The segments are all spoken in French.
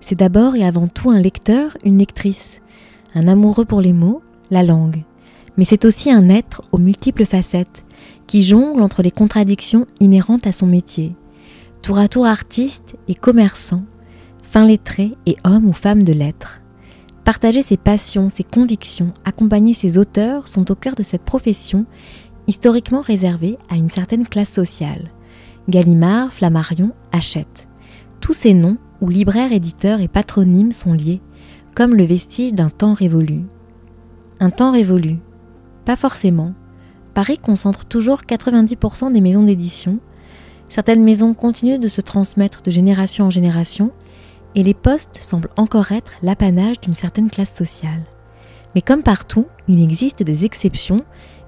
C'est d'abord et avant tout un lecteur, une lectrice. Un amoureux pour les mots, la langue. Mais c'est aussi un être aux multiples facettes, qui jongle entre les contradictions inhérentes à son métier. Tour à tour artiste et commerçant, fin lettré et homme ou femme de lettres. Partager ses passions, ses convictions, accompagner ses auteurs sont au cœur de cette profession historiquement réservée à une certaine classe sociale. Gallimard, Flammarion, Hachette. Tous ces noms, où libraires, éditeurs et patronymes sont liés, comme le vestige d'un temps révolu. Un temps révolu Pas forcément. Paris concentre toujours 90% des maisons d'édition. Certaines maisons continuent de se transmettre de génération en génération, et les postes semblent encore être l'apanage d'une certaine classe sociale. Mais comme partout, il existe des exceptions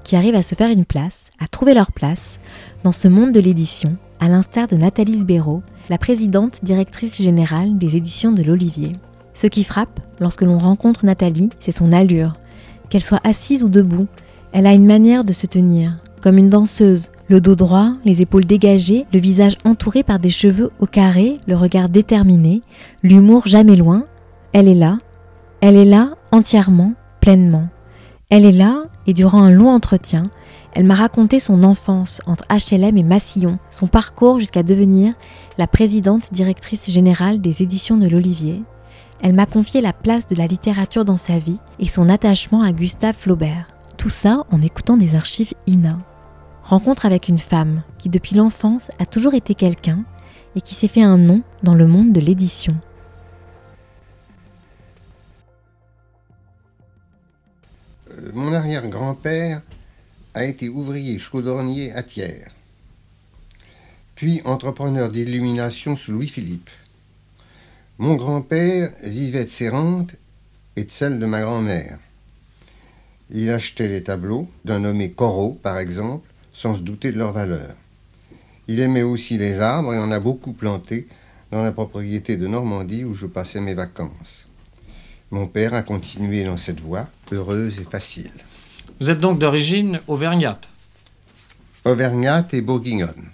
qui arrivent à se faire une place, à trouver leur place, dans ce monde de l'édition, à l'instar de Nathalie Sbéraud, la présidente directrice générale des éditions de l'Olivier. Ce qui frappe, lorsque l'on rencontre Nathalie, c'est son allure. Qu'elle soit assise ou debout, elle a une manière de se tenir, comme une danseuse, le dos droit, les épaules dégagées, le visage entouré par des cheveux au carré, le regard déterminé, l'humour jamais loin. Elle est là, elle est là entièrement, pleinement. Elle est là, et durant un long entretien, elle m'a raconté son enfance entre HLM et Massillon, son parcours jusqu'à devenir la présidente directrice générale des éditions de l'Olivier. Elle m'a confié la place de la littérature dans sa vie et son attachement à Gustave Flaubert. Tout ça en écoutant des archives INA. Rencontre avec une femme qui depuis l'enfance a toujours été quelqu'un et qui s'est fait un nom dans le monde de l'édition. Euh, mon arrière-grand-père a été ouvrier chaudronnier à Thiers, puis entrepreneur d'illumination sous Louis-Philippe. Mon grand-père vivait de ses rentes et de celles de ma grand-mère. Il achetait les tableaux d'un nommé Corot, par exemple, sans se douter de leur valeur. Il aimait aussi les arbres et en a beaucoup planté dans la propriété de Normandie où je passais mes vacances. Mon père a continué dans cette voie, heureuse et facile. Vous êtes donc d'origine auvergnate Auvergnate et bourguignonne.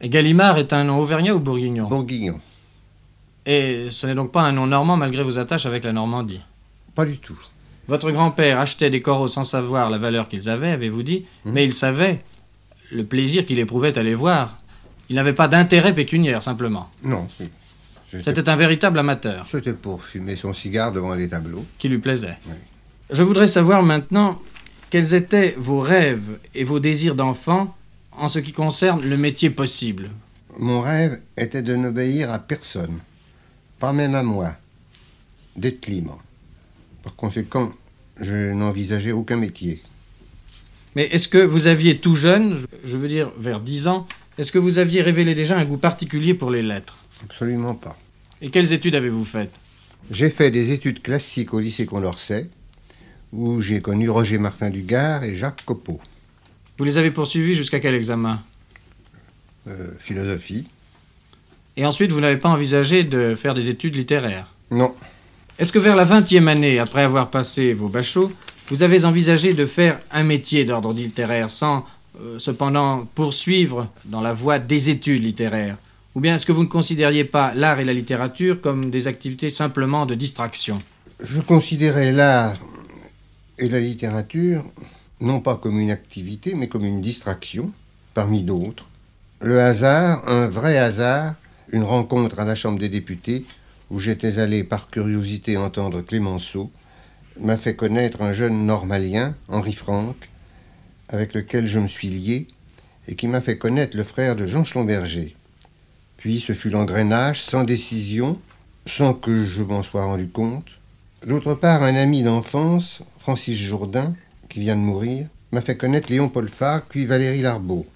Et Gallimard est un nom auvergnat ou bourguignon? Bourguignon. Et ce n'est donc pas un nom normand malgré vos attaches avec la Normandie? Pas du tout. Votre grand-père achetait des coraux sans savoir la valeur qu'ils avaient, avez-vous dit, Mhm. mais il savait le plaisir qu'il éprouvait à les voir. Il n'avait pas d'intérêt pécuniaire, simplement. Non. C'était un véritable amateur C'était pour fumer son cigare devant les tableaux. qui lui plaisait. Oui. Je voudrais savoir maintenant quels étaient vos rêves et vos désirs d'enfant en ce qui concerne le métier possible? Mon rêve était de n'obéir à personne, pas même à moi, d'être libre. Par conséquent, je n'envisageais aucun métier. Mais est-ce que vous aviez tout jeune, je veux dire vers 10 ans, est-ce que vous aviez révélé déjà un goût particulier pour les lettres? Absolument pas. Et quelles études avez-vous faites? J'ai fait des études classiques au lycée Condorcet, où j'ai connu Roger Martin Dugard et Jacques Copeau. Vous les avez poursuivis jusqu'à quel examen? Euh, philosophie. Et ensuite, vous n'avez pas envisagé de faire des études littéraires? Non. Est-ce que vers la vingtième année, après avoir passé vos bachots, vous avez envisagé de faire un métier d'ordre littéraire sans euh, cependant poursuivre dans la voie des études littéraires? Ou bien est-ce que vous ne considériez pas l'art et la littérature comme des activités simplement de distraction? Je considérais l'art et la littérature non pas comme une activité, mais comme une distraction, parmi d'autres. Le hasard, un vrai hasard, une rencontre à la Chambre des députés, où j'étais allé par curiosité entendre Clémenceau, m'a fait connaître un jeune normalien, Henri Franck, avec lequel je me suis lié, et qui m'a fait connaître le frère de Jean Schlumberger. Puis ce fut l'engrenage, sans décision, sans que je m'en sois rendu compte. D'autre part, un ami d'enfance, Francis Jourdain, qui vient de mourir, m'a fait connaître Léon Paul Farc, puis Valérie Larbeau.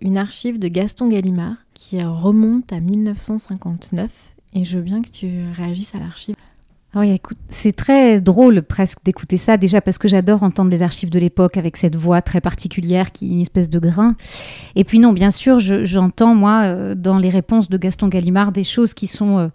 Une archive de Gaston Gallimard qui remonte à 1959 Et je veux bien que tu réagisses à l'archive. Ah oui, écoute, c'est très drôle presque d'écouter ça, déjà parce que j'adore entendre les archives de l'époque avec cette voix très particulière qui est une espèce de grain. Et puis non, bien sûr, j'entends, moi, euh, dans les réponses de Gaston Gallimard, des choses qui sont euh,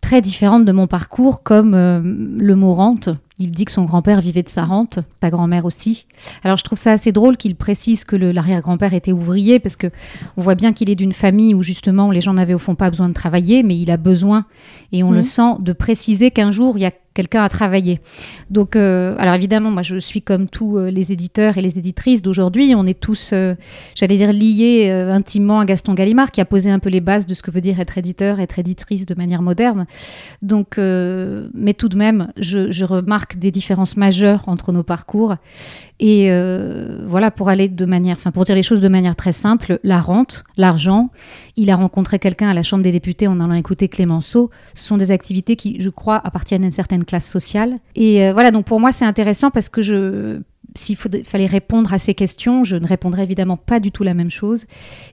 très différentes de mon parcours, comme euh, le mot rente, il dit que son grand-père vivait de sa rente, sa grand-mère aussi. Alors je trouve ça assez drôle qu'il précise que l'arrière-grand-père était ouvrier parce que on voit bien qu'il est d'une famille où justement les gens n'avaient au fond pas besoin de travailler, mais il a besoin et on le mmh. sent de préciser qu'un jour il y a quelqu'un à travailler. Donc, euh, alors évidemment, moi je suis comme tous euh, les éditeurs et les éditrices d'aujourd'hui, on est tous, euh, j'allais dire, liés intimement à Gaston Gallimard, qui a posé un peu les bases de ce que veut dire être éditeur, être éditrice de manière moderne. Donc, mais tout de même, je, remarque des différences majeures entre nos parcours. Et voilà, pour aller de manière, enfin pour dire les choses de manière très simple, la rente, l'argent, il a rencontré quelqu'un à la Chambre des députés en allant écouter Clémenceau, ce sont des activités qui, je crois, appartiennent à une certaine classe sociale. Et euh, voilà, donc pour moi, c'est intéressant parce que je, s'il fallait répondre à ces questions, je ne répondrais évidemment pas du tout la même chose.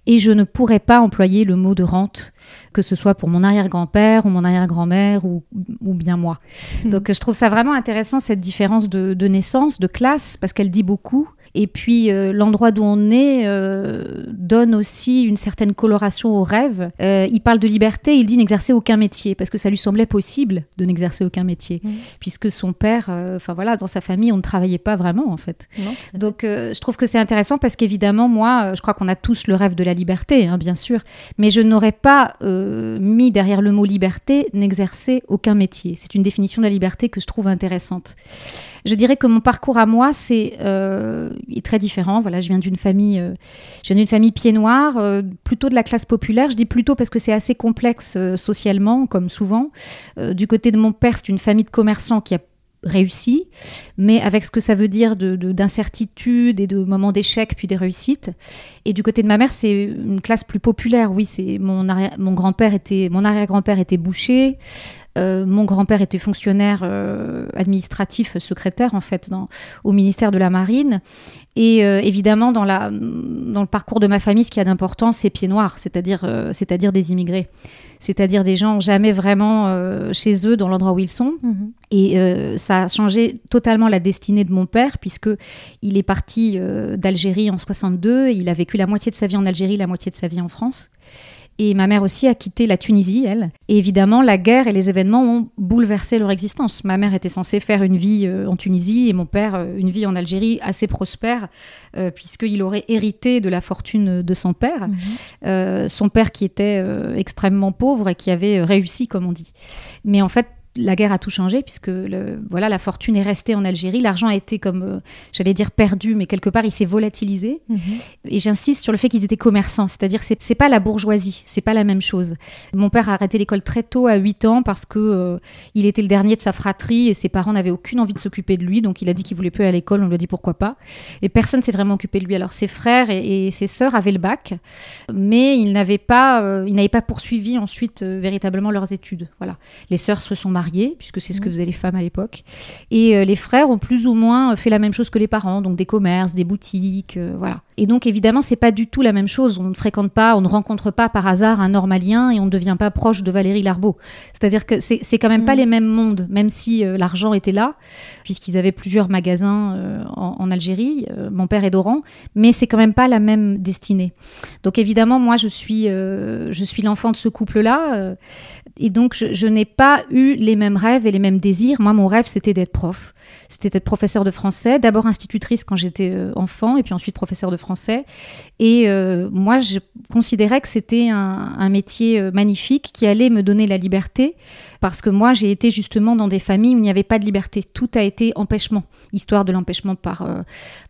Et je ne pourrais pas employer le mot de rente, que ce soit pour mon arrière-grand-père ou mon arrière-grand-mère ou, ou, bien moi. Donc je trouve ça vraiment intéressant, cette différence de, de naissance, de classe, parce qu'elle dit beaucoup. Et puis euh, l'endroit d'où on est euh, donne aussi une certaine coloration au rêve. Euh, il parle de liberté, il dit n'exercer aucun métier parce que ça lui semblait possible de n'exercer aucun métier, mmh. puisque son père, enfin voilà, dans sa famille, on ne travaillait pas vraiment en fait. Donc je trouve que c'est intéressant parce qu'évidemment moi, je crois qu'on a tous le rêve de la liberté, hein, bien sûr, mais je n'aurais pas mis derrière le mot liberté n'exercer aucun métier. C'est une définition de la liberté que je trouve intéressante. Je dirais que mon parcours à moi, c'est est très différent. Voilà, je viens d'une famille, euh, je viens famille pied noir, euh, plutôt de la classe populaire. Je dis plutôt parce que c'est assez complexe socialement, comme souvent. du côté de mon père, c'est une famille de commerçants qui a réussi, mais avec ce que ça veut dire d'incertitude de, et de moments d'échec puis des réussites. Et du côté de ma mère, c'est une classe plus populaire. Oui, c'est mon, mon grand-père était, mon arrière-grand-père était boucher. Euh, mon grand-père était fonctionnaire euh, administratif, secrétaire en fait, au ministère de la Marine. Et euh, évidemment, dans, la, dans le parcours de ma famille, ce qui a d'important, c'est pieds noirs, c'est-à-dire c'est-à-dire des immigrés, c'est-à-dire des gens jamais vraiment chez eux, dans l'endroit où ils sont. Mhm. Et ça a changé totalement la destinée de mon père, puisque il est parti d'Algérie en 62, il a vécu la moitié de sa vie en Algérie, la moitié de sa vie en France. Et ma mère aussi a quitté la Tunisie, elle. Et évidemment, la guerre et les événements ont bouleversé leur existence. Ma mère était censée faire une vie euh, en Tunisie et mon père euh, une vie en Algérie assez prospère, euh, puisqu'il aurait hérité de la fortune de son père. Mhm. son père qui était extrêmement pauvre et qui avait réussi, comme on dit. Mais en fait, la guerre a tout changé puisque le, voilà la fortune est restée en Algérie, l'argent a été comme euh, j'allais dire perdu, mais quelque part il s'est volatilisé. Mhm. Et j'insiste sur le fait qu'ils étaient commerçants, c'est-à-dire c'est c'est pas la bourgeoisie, c'est pas la même chose. Mon père a arrêté l'école très tôt à 8 ans parce que euh, il était le dernier de sa fratrie et ses parents n'avaient aucune envie de s'occuper de lui, donc il a dit qu'il voulait plus aller à l'école. On lui a dit pourquoi pas. Et personne s'est vraiment occupé de lui. Alors ses frères et, ses sœurs avaient le bac, mais ils n'avaient pas, euh, ils n'avaient pas poursuivi ensuite véritablement leurs études. Voilà, les sœurs se sont mariées puisque c'est ce que faisaient les femmes à l'époque. Et euh, les frères ont plus ou moins fait la même chose que les parents, donc des commerces, des boutiques, euh, voilà. Et donc évidemment, c'est pas du tout la même chose. On ne fréquente pas, on ne rencontre pas par hasard un normalien et on ne devient pas proche de Valérie Larbeau. C'est-à-dire que c'est quand même pas mm. les mêmes mondes, même si euh, l'argent était là, puisqu'ils avaient plusieurs magasins en, Algérie, mon père est d'Oran, mais c'est quand même pas la même destinée. Donc évidemment, moi, je suis, je suis l'enfant de ce couple-là. Et donc, je, n'ai pas eu les mêmes rêves et les mêmes désirs. Moi, mon rêve, c'était d'être prof. C'était d'être professeur de français, d'abord institutrice quand j'étais euh, enfant, et puis ensuite professeur de français. Et euh, moi, je considérais que c'était un, métier euh, magnifique qui allait me donner la liberté, parce que moi, j'ai été justement dans des familles où il n'y avait pas de liberté. Tout a été empêchement, histoire de l'empêchement par,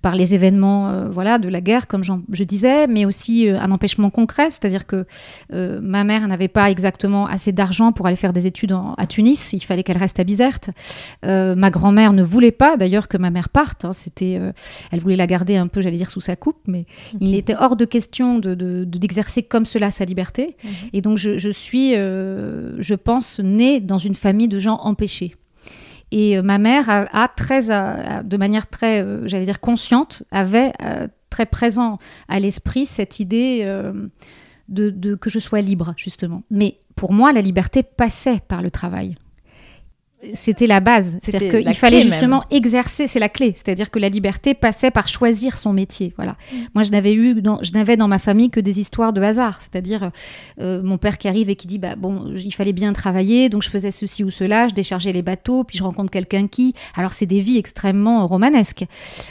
par les événements voilà, de la guerre, comme je disais, mais aussi un empêchement concret, c'est-à-dire que ma mère n'avait pas exactement assez d'argent pour aller faire des études à Tunis, il fallait qu'elle reste à Bizerte. ma grand-mère ne voulait pas d'ailleurs que ma mère parte. Hein. C'était, euh, elle voulait la garder un peu, j'allais dire, sous sa coupe, mais il était hors de question de, d'exercer comme cela sa liberté. Mhm. Et donc je, suis, euh, je pense, née dans une famille de gens empêchés. Et euh, ma mère a, très, de manière très, j'allais dire, consciente, avait très présent à l'esprit cette idée de- que je sois libre, justement. Mais pour moi, la liberté passait par le travail. C'était la base. C'est-à-dire qu'il fallait justement exercer, c'est la clé. C'est-à-dire que la liberté passait par choisir son métier. Voilà. Mm. Moi, je n'avais eu, dans, je n'avais dans ma famille que des histoires de hasard. C'est-à-dire euh, mon père qui arrive et qui dit, bah bon, il fallait bien travailler, donc je faisais ceci ou cela, je déchargeais les bateaux, puis je rencontre quelqu'un qui. Alors, c'est des vies extrêmement romanesques,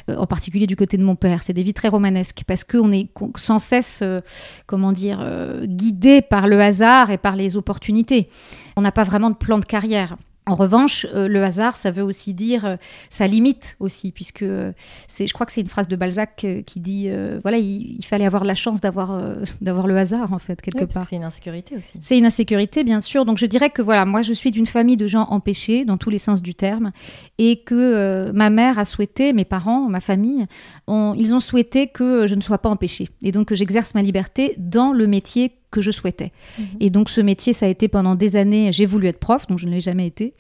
euh, en particulier du côté de mon père. C'est des vies très romanesques parce qu'on est sans cesse, euh, comment dire, euh, guidé par le hasard et par les opportunités. On n'a pas vraiment de plan de carrière. En revanche, euh, le hasard, ça veut aussi dire, euh, ça limite aussi, puisque euh, c'est, je crois que c'est une phrase de Balzac euh, qui dit, voilà, il, il fallait avoir la chance d'avoir, d'avoir le hasard en fait quelque Oui, part. c'est une insécurité aussi. C'est une insécurité, bien sûr. Donc je dirais que voilà, moi je suis d'une famille de gens empêchés dans tous les sens du terme, et que ma mère a souhaité, mes parents, ma famille, ont- ils ont souhaité que je ne sois pas empêchée, et donc que j'exerce ma liberté dans le métier que je souhaitais. Et donc ce métier, ça a été pendant des années, j'ai voulu être prof, donc je ne l'ai jamais été.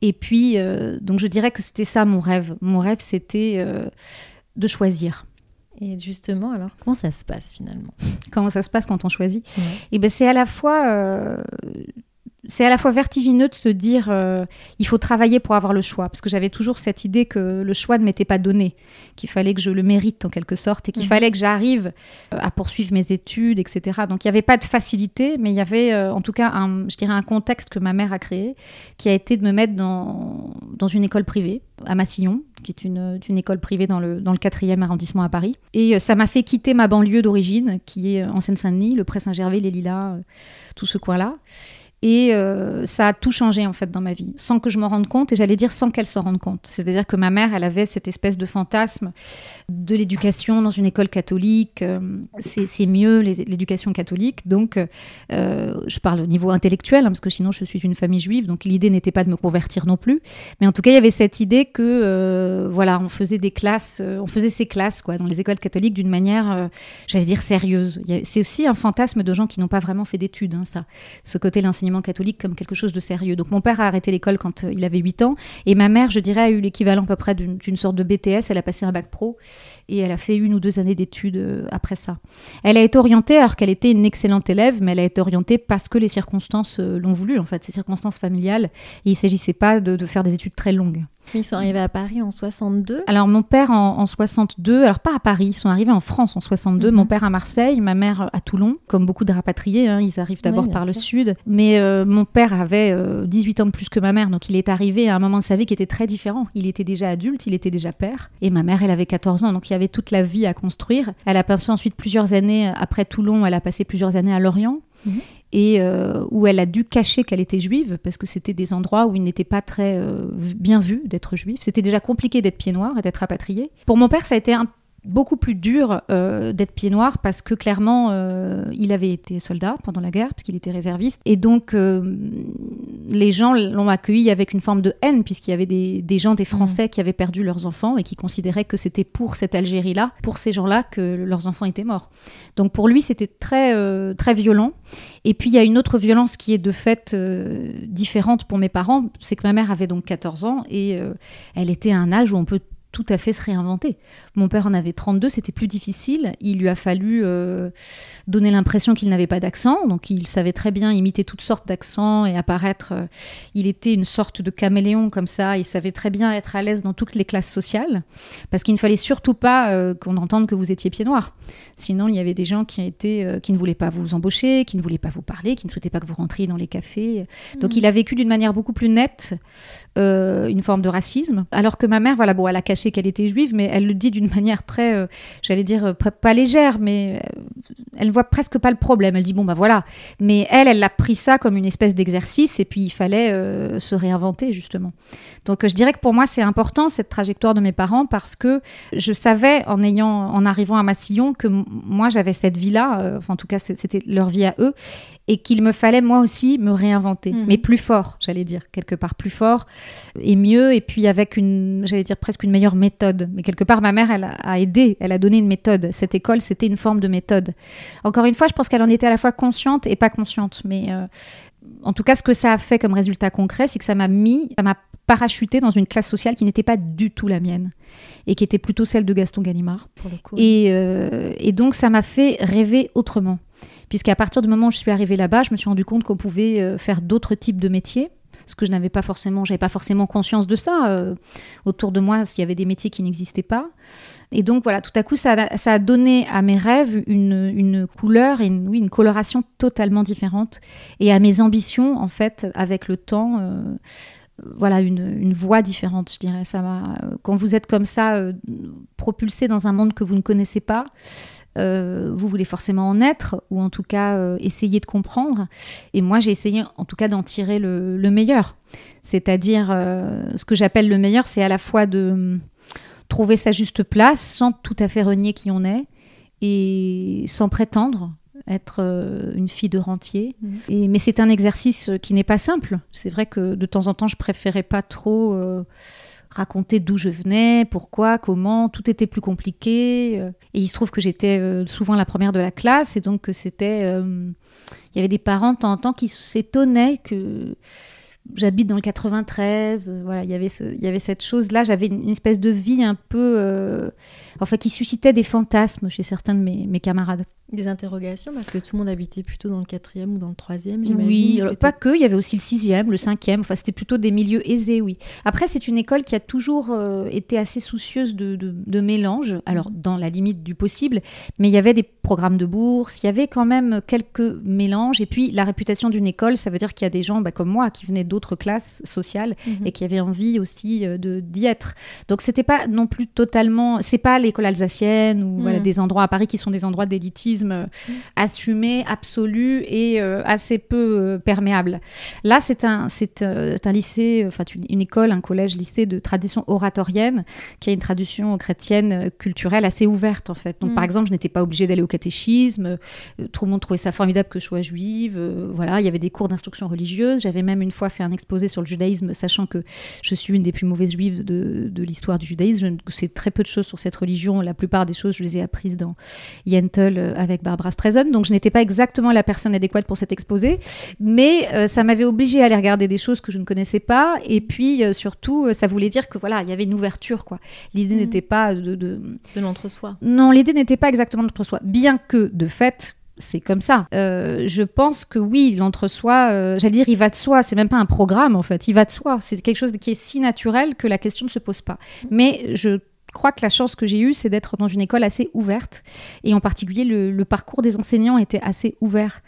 Et puis, euh, donc je dirais que c'était ça mon rêve. Mon rêve, c'était euh, de choisir. Et justement, alors, comment ça se passe finalement? Comment ça se passe quand on choisit? Ouais. Et ben c'est à la fois euh, c'est à la fois vertigineux de se dire euh, il faut travailler pour avoir le choix. Parce que j'avais toujours cette idée que le choix ne m'était pas donné qu'il fallait que je le mérite en quelque sorte et qu'il Mhm. fallait que j'arrive euh, à poursuivre mes études etc donc il n'y avait pas de facilité mais il y avait euh, en tout cas un, je dirais un contexte que ma mère a créé qui a été de me mettre dans, dans une école privée à Massillon qui est une, une école privée dans le, dans le 4e arrondissement à Paris. Et euh, ça m'a fait quitter ma banlieue d'origine qui est en Seine-Saint-Denis le Pré-Saint-Gervais les Lilas tout ce coin-là et euh, ça a tout changé en fait dans ma vie, sans que je m'en rende compte, et j'allais dire sans qu'elle s'en rende compte. C'est-à-dire que ma mère, elle avait cette espèce de fantasme de l'éducation dans une école catholique. euh, c'est mieux l'éducation catholique. Donc, euh, je parle au niveau intellectuel, hein, parce que sinon je suis une famille juive, donc l'idée n'était pas de me convertir non plus. Mais en tout cas, il y avait cette idée que, voilà, on faisait des classes, on faisait ces classes quoi, dans les écoles catholiques d'une manière, j'allais dire, sérieuse. C'est aussi un fantasme de gens qui n'ont pas vraiment fait d'études, hein, ça ce côté de catholique comme quelque chose de sérieux. Donc mon père a arrêté l'école quand euh, il avait 8 ans et ma mère, je dirais, a eu l'équivalent à peu près d'une sorte de BTS. Elle a passé un bac pro et elle a fait une ou deux années d'études euh, après ça. Elle a été orientée alors qu'elle était une excellente élève, mais elle a été orientée parce que les circonstances euh, l'ont voulu, en fait, ces circonstances familiales. Et il ne s'agissait pas de, de faire des études très longues. Ils sont arrivés à Paris en 62. Alors mon père en, en 62, alors pas à Paris, ils sont arrivés en France en 62, Mhm. mon père à Marseille, ma mère à Toulon, comme beaucoup de rapatriés, hein, ils arrivent d'abord Oui, par le sud, mais euh, mon père avait euh, 18 ans de plus que ma mère, donc il est arrivé à un moment de sa vie qui était très différent. Il était déjà adulte, il était déjà père, et ma mère, elle avait 14 ans, donc il y avait toute la vie à construire. Elle a passé ensuite plusieurs années, après Toulon, elle a passé plusieurs années à Lorient. Mhm. Et euh, où elle a dû cacher qu'elle était juive, parce que c'était des endroits où il n'était pas très euh, bien vu d'être juif. C'était déjà compliqué d'être pied noir et d'être rapatrié. Pour mon père, ça a été un- beaucoup plus dur euh, d'être pied noir parce que clairement, euh, il avait été soldat pendant la guerre, parce qu'il était réserviste. Et donc, euh, les gens l'ont accueilli avec une forme de haine, puisqu'il y avait des, des gens, des Français qui avaient perdu leurs enfants et qui considéraient que c'était pour cette Algérie-là, pour ces gens-là, que leurs enfants étaient morts. Donc pour lui, c'était très, très violent. Et puis il y a une autre violence qui est de fait différente pour mes parents, c'est que ma mère avait donc 14 ans et elle était à un âge où on peut tout à fait se réinventer. Mon père en avait 32, c'était plus difficile. Il lui a fallu euh, donner l'impression qu'il n'avait pas d'accent, donc il savait très bien imiter toutes sortes d'accents et apparaître. euh, il était une sorte de caméléon comme ça, il savait très bien être à l'aise dans toutes les classes sociales, parce qu'il ne fallait surtout pas euh, qu'on entende que vous étiez pied noir. Sinon, il y avait des gens qui, étaient, qui ne voulaient pas vous embaucher, qui ne voulaient pas vous parler, qui ne souhaitaient pas que vous rentriez dans les cafés. Donc il a vécu d'une manière beaucoup plus nette euh, une forme de racisme. Alors que ma mère, voilà, bon, elle a caché qu'elle était juive, mais elle le dit d'une manière très, euh, j'allais dire, euh, pas, légère, mais elle voit presque pas le problème. Elle dit, bon, bah voilà. Mais elle, elle a pris ça comme une espèce d'exercice, et puis il fallait se réinventer, justement. Donc je dirais que pour moi, c'est important, cette trajectoire de mes parents, parce que je savais, en, ayant, en arrivant à Massillon, que moi, j'avais cette vie-là, enfin, en tout cas, c'était leur vie à eux, et qu'il me fallait moi aussi me réinventer, Mhm. mais plus fort, j'allais dire, quelque part plus fort et mieux, et puis avec une, j'allais dire presque une meilleure méthode. Mais quelque part, ma mère, elle a, a aidé, elle a donné une méthode. Cette école, c'était une forme de méthode. Encore une fois, je pense qu'elle en était à la fois consciente et pas consciente, mais euh, en tout cas, ce que ça a fait comme résultat concret, c'est que ça m'a mis, ça m'a parachuté dans une classe sociale qui n'était pas du tout la mienne et qui était plutôt celle de Gaston Gallimard. Pour le coup. Et, euh, et donc, ça m'a fait rêver autrement. Puisqu'à partir du moment où je suis arrivée là-bas, je me suis rendu compte qu'on pouvait euh, faire d'autres types de métiers ce que je n'avais pas forcément, j'avais pas forcément conscience de ça. Euh, autour de moi, il y avait des métiers qui n'existaient pas. Et donc voilà, tout à coup, ça a, donné à mes rêves une, une couleur une, oui, une coloration totalement différente. Et à mes ambitions, en fait, avec le temps. euh, voilà une, une voie différente, je dirais. Ça quand vous êtes comme ça, propulsé dans un monde que vous ne connaissez pas, euh, vous voulez forcément en être, ou en tout cas euh, essayer de comprendre. Et moi, j'ai essayé en tout cas d'en tirer le, le meilleur. C'est-à-dire, euh, ce que j'appelle le meilleur, c'est à la fois de hum, trouver sa juste place sans tout à fait renier qui on est, et sans prétendre être une fille de rentier. Et, mais c'est un exercice qui n'est pas simple. C'est vrai que de temps en temps, je préférais pas trop raconter d'où je venais, pourquoi, comment. Tout était plus compliqué. euh. Et il se trouve que j'étais euh, souvent la première de la classe, et donc que c'était. euh, Il y avait des parents de temps en temps qui s'étonnaient que j'habite dans le 93. euh, Voilà, il y avait il y avait cette chose-là. J'avais une, espèce de vie un peu, euh, enfin, qui suscitait des fantasmes chez certains de mes camarades. Des interrogations parce que tout le monde habitait plutôt dans le quatrième ou dans le troisième, j'imagine. Oui, alors, pas que, il y avait aussi le sixième, le cinquième, enfin c'était plutôt des milieux aisés, oui. Après, c'est une école qui a toujours euh, été assez soucieuse de, de- de mélange, alors dans la limite du possible, mais il y avait des programmes de bourse, il y avait quand même quelques mélanges, et puis la réputation d'une école, ça veut dire qu'il y a des gens bah, comme moi qui venaient d'autres classes sociales Mhm. et qui avaient envie aussi euh, de d'y être. Donc c'était pas non plus totalement, c'est pas l'école alsacienne ou voilà, Mhm. des endroits à Paris qui sont des endroits d'élitisme assumé, absolu et euh, assez peu euh, perméable. Là, c'est un, c'est euh, un lycée, enfin une, école, un collège, lycée de tradition oratorienne qui a une tradition chrétienne culturelle assez ouverte en fait. Donc Mm. par exemple, je n'étais pas obligée d'aller au catéchisme. tout le monde trouvait ça formidable que je sois juive. voilà, il y avait des cours d'instruction religieuse. J'avais même une fois fait un exposé sur le judaïsme, sachant que je suis une des plus mauvaises juives de, de l'histoire du judaïsme. Je sais très peu de choses sur cette religion. La plupart des choses, je les ai apprises dans Yentl euh, avec Barbara Streisand. Donc je n'étais pas exactement la personne adéquate pour cet exposé, mais euh, ça m'avait obligée à aller regarder des choses que je ne connaissais pas. Et puis euh, surtout, euh, ça voulait dire que voilà, il y avait une ouverture quoi. L'idée Mhm. n'était pas de, de- de l'entre-soi. non, l'idée n'était pas exactement l'entre-soi, bien que de fait. C'est comme ça. Euh, je pense que oui, l'entre-soi, euh, j'allais dire, il va de soi. C'est même pas un programme en fait. Il va de soi. C'est quelque chose qui est si naturel que la question ne se pose pas. Mais je crois que la chance que j'ai eue, c'est d'être dans une école assez ouverte. Et en particulier, le, le parcours des enseignants était assez ouvert.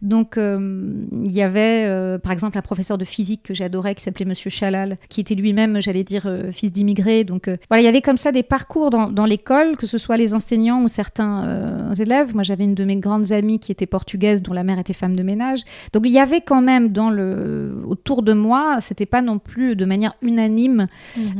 Donc, euh, il y avait, euh, par exemple, un professeur de physique que j'adorais, qui s'appelait Monsieur Chalal, qui était lui-même, j'allais dire, euh, fils d'immigrés. Donc, voilà, il y avait comme ça des parcours dans, dans l'école, que ce soit les enseignants ou certains élèves. Moi, j'avais une de mes grandes amies qui était portugaise, dont la mère était femme de ménage. Donc, il y avait quand même dans le, autour de moi, c'était pas non plus de manière unanime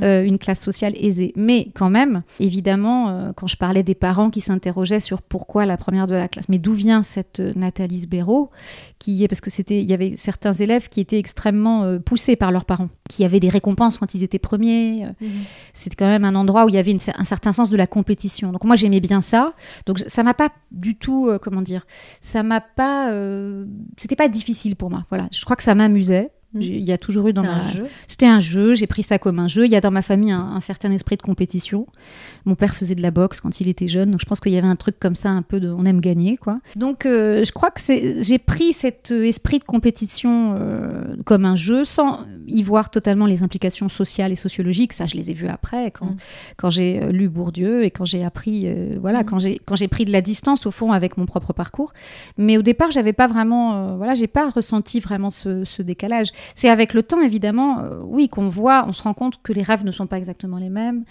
euh, une classe sociale aisée. Mais quand même, évidemment, euh, quand je parlais des parents qui s'interrogeaient sur pourquoi la première de la classe, mais d'où vient cette euh, Nathalie Sbéro, qui est parce que c'était, il y avait certains élèves qui étaient extrêmement euh, poussés par leurs parents, qui avaient des récompenses quand ils étaient premiers. euh, C'était quand même un endroit où il y avait une un certain sens de la compétition. Donc moi j'aimais bien ça. Donc ça m'a pas du tout, euh, comment dire, ça m'a pas, euh, c'était pas difficile pour moi. Voilà, je crois que ça m'amusait. J'ai- Il y a toujours eu dans ma... C'était un jeu, j'ai pris ça comme un jeu. Il y a dans ma famille un, un certain esprit de compétition. Mon père faisait de la boxe quand il était jeune, donc je pense qu'il y avait un truc comme ça, un peu de on aime gagner, quoi. Donc euh, je crois que j'ai pris cet euh, esprit de compétition euh, comme un jeu, sans y voir totalement les implications sociales et sociologiques. Ça, je les ai vues après, quand, Mm. quand j'ai lu Bourdieu et quand j'ai appris, euh, voilà, Mm. quand j'ai quand j'ai pris de la distance au fond avec mon propre parcours. Mais au départ, j'avais pas vraiment, voilà, j'ai pas ressenti vraiment ce, ce décalage. C'est avec le temps, évidemment, euh, oui, qu'on voit, on se rend compte que les rêves ne sont pas exactement les mêmes,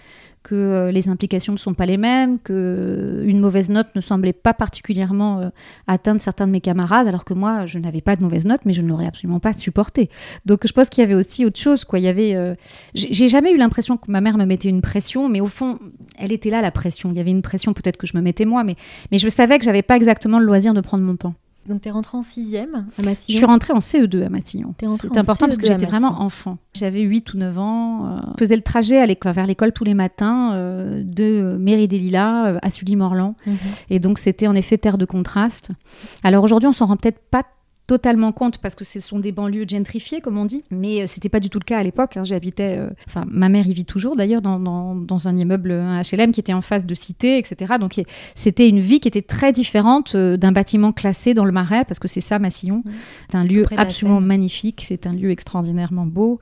que euh, les implications ne sont pas les mêmes, que euh, une mauvaise note ne semblait pas particulièrement atteindre certains de mes camarades, alors que moi, je n'avais pas de mauvaise note, mais je ne l'aurais absolument pas supporté. Donc, je pense qu'il y avait aussi autre chose, quoi. Il y avait, j'ai j'ai jamais eu l'impression que ma mère me mettait une pression, mais au fond, elle était là la pression. Il y avait une pression peut-être que je me mettais moi, mais mais je savais que j'avais pas exactement le loisir de prendre mon temps. Donc, tu es rentrée en sixième à Je Massillon. suis rentrée en CE2 à rentrée C'est important parce que CE2 à j'étais vraiment enfant. J'avais 8 ou 9 ans. euh, je faisais le trajet à vers l'école tous les matins euh, de Mairie des Lilas euh, à Sully-Morland. Mhm. Et donc, c'était en effet terre de contraste. Alors aujourd'hui, on s'en rend peut-être pas totalement compte parce que ce sont des banlieues gentrifiées, comme on dit. Mais euh, c'était pas du tout le cas à l'époque. hein. J'habitais, euh, enfin, ma mère y vit toujours d'ailleurs dans, dans- dans un immeuble, HLM qui était en face de cité, etc. Donc c'était une vie qui était très différente euh, d'un bâtiment classé dans le Marais, parce que c'est ça, Massillon. C'est un lieu absolument magnifique. C'est un lieu extraordinairement beau.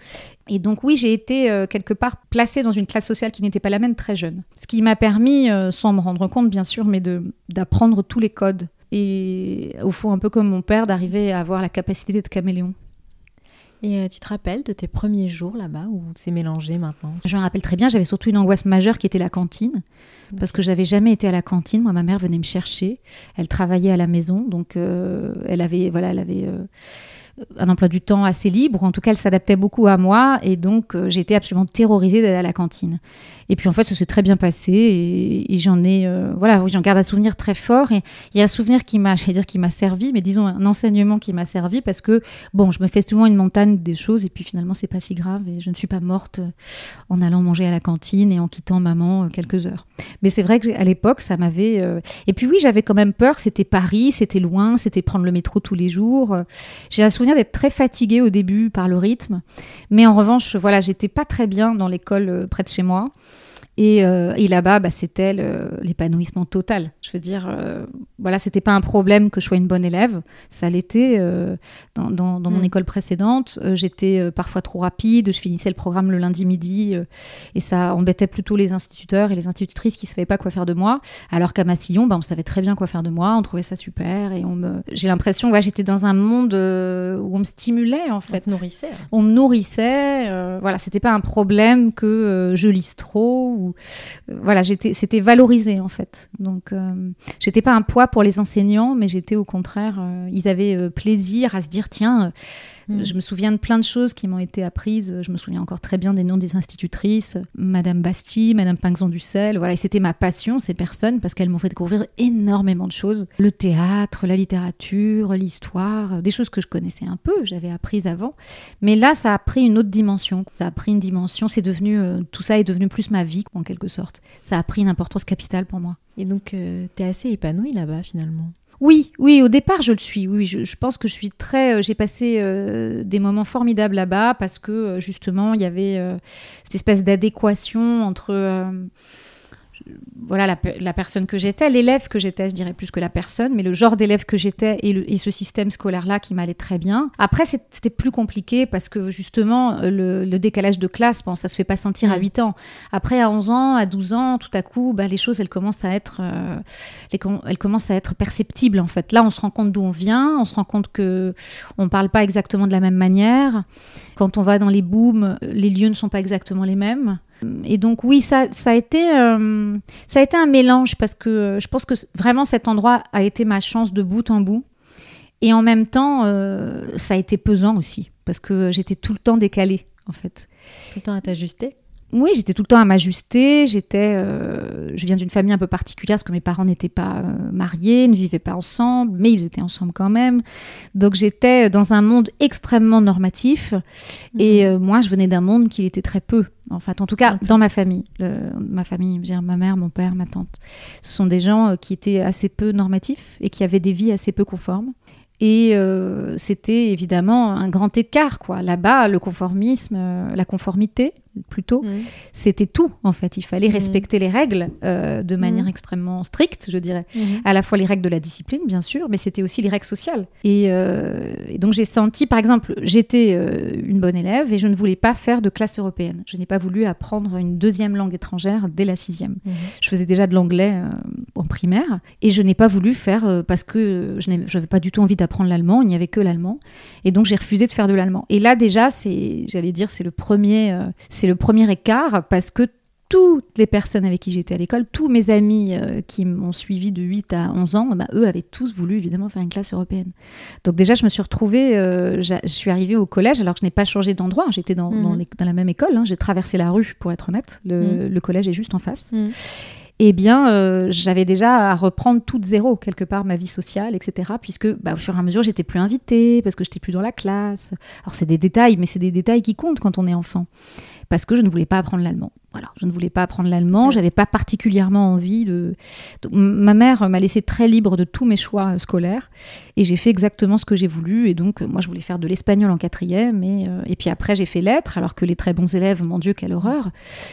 Et donc oui, j'ai été euh, quelque part placée dans une classe sociale qui n'était pas la mienne très jeune. Ce qui m'a permis, euh, sans me rendre compte bien sûr, mais de- d'apprendre tous les codes. Et au fond, un peu comme mon père, d'arriver à avoir la capacité d'être caméléon. Et euh, tu te rappelles de tes premiers jours là-bas où c'est mélangé maintenant? Je me rappelle très bien, j'avais surtout une angoisse majeure qui était la cantine. Parce que j'avais jamais été à la cantine. Moi, ma mère venait me chercher. Elle travaillait à la maison. Donc, euh, elle avait, voilà, elle avait euh, un emploi du temps assez libre. En tout cas, elle s'adaptait beaucoup à moi. Et donc, euh, été absolument terrorisée d'aller à la cantine. Et puis, en fait, ça s'est très bien passé. Et, j'en ai, euh, voilà, j'en garde un souvenir très fort. Et il y a un souvenir qui m'a, dire, qui m'a servi, mais disons un enseignement qui m'a servi parce que, bon, je me fais souvent une montagne des choses. Et puis, finalement, c'est pas si grave. Et je ne suis pas morte euh, en allant manger à la cantine et en quittant maman quelques heures. Mais c'est vrai qu'à l'époque, ça m'avait. Et puis oui, j'avais quand même peur. C'était Paris, c'était loin, c'était prendre le métro tous les jours. J'ai un souvenir d'être très fatiguée au début par le rythme. Mais en revanche, voilà, j'étais pas très bien dans l'école euh, près de chez moi. Et, euh, et là-bas, bah, c'était l'épanouissement total. Je veux dire, euh, voilà, c'était pas un problème que je sois une bonne élève. Ça l'était euh, dans, dans- dans mon Mm. école précédente. Euh, J'étais parfois trop rapide. Je finissais le programme le lundi midi. et ça embêtait plutôt les instituteurs et les institutrices qui ne savaient pas quoi faire de moi. Alors qu'à Massillon, bah, on savait très bien quoi faire de moi. On trouvait ça super. Et on me... j'ai l'impression, ouais, j'étais dans un monde où on me stimulait, en fait. te nourrissait. On me nourrissait. voilà, c'était pas un problème que je lise trop. Ou, euh, voilà, j'étais, c'était valorisé, en fait. Donc, euh, j'étais pas un poids pour les enseignants, mais j'étais au contraire, euh, ils avaient plaisir à se dire, tiens, euh, Mm. je me souviens de plein de choses qui m'ont été apprises. Je me souviens encore très bien des noms des institutrices, Madame Bastille, Madame Pinxon-Ducel. Voilà, et c'était ma passion, ces personnes, parce qu'elles m'ont fait découvrir énormément de choses. Le théâtre, la littérature, l'histoire, des choses que je connaissais un peu, j'avais apprises avant. Mais là, ça a pris une autre dimension. Ça a pris une dimension, c'est devenu, euh, tout ça est devenu plus ma vie, en quelque sorte. Ça a pris une importance capitale pour moi. Et donc, tu es assez épanouie là-bas finalement. Oui, oui, au départ, je le suis. Oui, je, pense que je suis très. euh, J'ai passé euh, des moments formidables là-bas parce que euh, justement, il y avait cette espèce d'adéquation entre. Voilà la, pe- la personne que j'étais, l'élève que j'étais, je dirais plus que la personne, mais le genre d'élève que j'étais et, le- et ce système scolaire-là qui m'allait très bien. Après, c'était plus compliqué parce que justement, le, le décalage de classe, bon, ça se fait pas sentir à Mm. 8 ans. Après, à 11 ans, à 12 ans, tout à coup, bah, les choses, elles commencent à être, euh, les elles commencent à être perceptibles en fait. Là, on se rend compte d'où on vient, on se rend compte que on parle pas exactement de la même manière. Quand on va dans les booms, les lieux ne sont pas exactement les mêmes. Et donc oui, ça, a été, euh, ça a été un mélange parce que euh, je pense que vraiment cet endroit a été ma chance de bout en bout. Et en même temps, euh, ça a été pesant aussi parce que j'étais tout le temps décalée en fait. Tout le temps à t'ajuster? Oui, j'étais tout le temps à m'ajuster. J'étais, euh, je viens d'une famille un peu particulière parce que mes parents n'étaient pas euh, mariés, ne vivaient pas ensemble, mais ils étaient ensemble quand même. Donc j'étais dans un monde extrêmement normatif. Et euh, moi, je venais d'un monde qui était très peu. En fait, en tout cas, dans ma famille, Le- ma famille, je veux dire, ma mère, mon père, ma tante, ce sont des gens qui étaient assez peu normatifs et qui avaient des vies assez peu conformes. Et euh, c'était évidemment un grand écart, quoi. Là-bas, le conformisme, euh, la conformité, plutôt, c'était tout, en fait. Il fallait Mhm. respecter les règles euh, de manière Mhm. extrêmement stricte, je dirais. À la fois les règles de la discipline, bien sûr, mais c'était aussi les règles sociales. Et, euh, et donc j'ai senti, par exemple, j'étais euh, une bonne élève et je ne voulais pas faire de classe européenne. Je n'ai pas voulu apprendre une deuxième langue étrangère dès la sixième. Je faisais déjà de l'anglais en primaire et je n'ai pas voulu faire parce que je n'avais pas du tout envie d'apprendre l'allemand. Il n'y avait que l'allemand et donc j'ai refusé de faire de l'allemand. Et là déjà, c'est, j'allais dire, c'est le premier, c'est le premier écart parce que toutes les personnes avec qui j'étais à l'école, tous mes amis euh, qui m'ont suivi de 8 à 11 ans, bah, eux avaient tous voulu évidemment faire une classe européenne. Donc déjà, je me suis retrouvée, euh, je suis arrivée au collège alors que je n'ai pas changé d'endroit, j'étais dans, Mhm. dans la même école, hein. j'ai traversé la rue pour être honnête, le, le collège est juste en face. Mhm. Eh bien, euh, j'avais déjà à reprendre tout de zéro, quelque part, ma vie sociale, etc. Puisque, bah, au fur et à mesure, j'étais plus invitée, parce que j'étais plus dans la classe. Alors, c'est des détails, mais c'est des détails qui comptent quand on est enfant. Parce que je ne voulais pas apprendre l'allemand. Voilà, je ne voulais pas apprendre l'allemand, j'avais pas particulièrement envie de. Donc, ma mère m'a laissé très libre de tous mes choix euh, scolaires et j'ai fait exactement ce que j'ai voulu. Et donc, euh, moi, je voulais faire de l'espagnol en quatrième et, euh, et puis après, j'ai fait lettres, alors que les très bons élèves, mon Dieu, quelle horreur.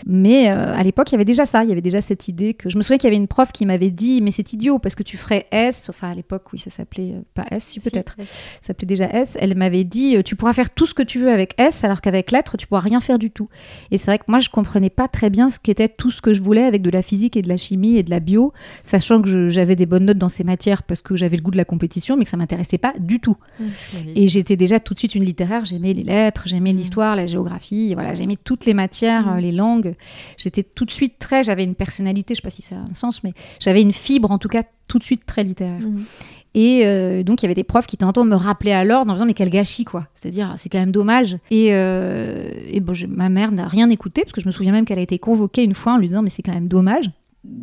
Mais euh, à l'époque, il y avait déjà ça, il y avait déjà cette idée que. Je me souviens qu'il y avait une prof qui m'avait dit Mais c'est idiot parce que tu ferais S, enfin à l'époque, oui, ça s'appelait euh, pas S, si, peut-être, ça s'appelait déjà S. Elle m'avait dit Tu pourras faire tout ce que tu veux avec S, alors qu'avec lettres, tu pourras rien faire du tout. Et c'est vrai que moi, je comprenais pas très bien ce qu'était tout ce que je voulais avec de la physique et de la chimie et de la bio, sachant que j'avais des bonnes notes dans ces matières parce que j'avais le goût de la compétition, mais que ça m'intéressait pas du tout. Et j'étais déjà tout de suite une littéraire. J'aimais les lettres, j'aimais l'histoire, la géographie. Voilà, j'aimais toutes les matières, euh, les langues. J'étais tout de suite très. J'avais une personnalité. Je sais pas si ça a un sens, mais j'avais une fibre en tout cas tout de suite très littéraire. Et euh, donc, il y avait des profs qui tantôt me rappelaient à l'ordre en disant Mais quel gâchis, quoi. C'est-à-dire, c'est quand même dommage. Et, euh, et bon, ma mère n'a rien écouté, parce que je me souviens même qu'elle a été convoquée une fois en lui disant Mais c'est quand même dommage.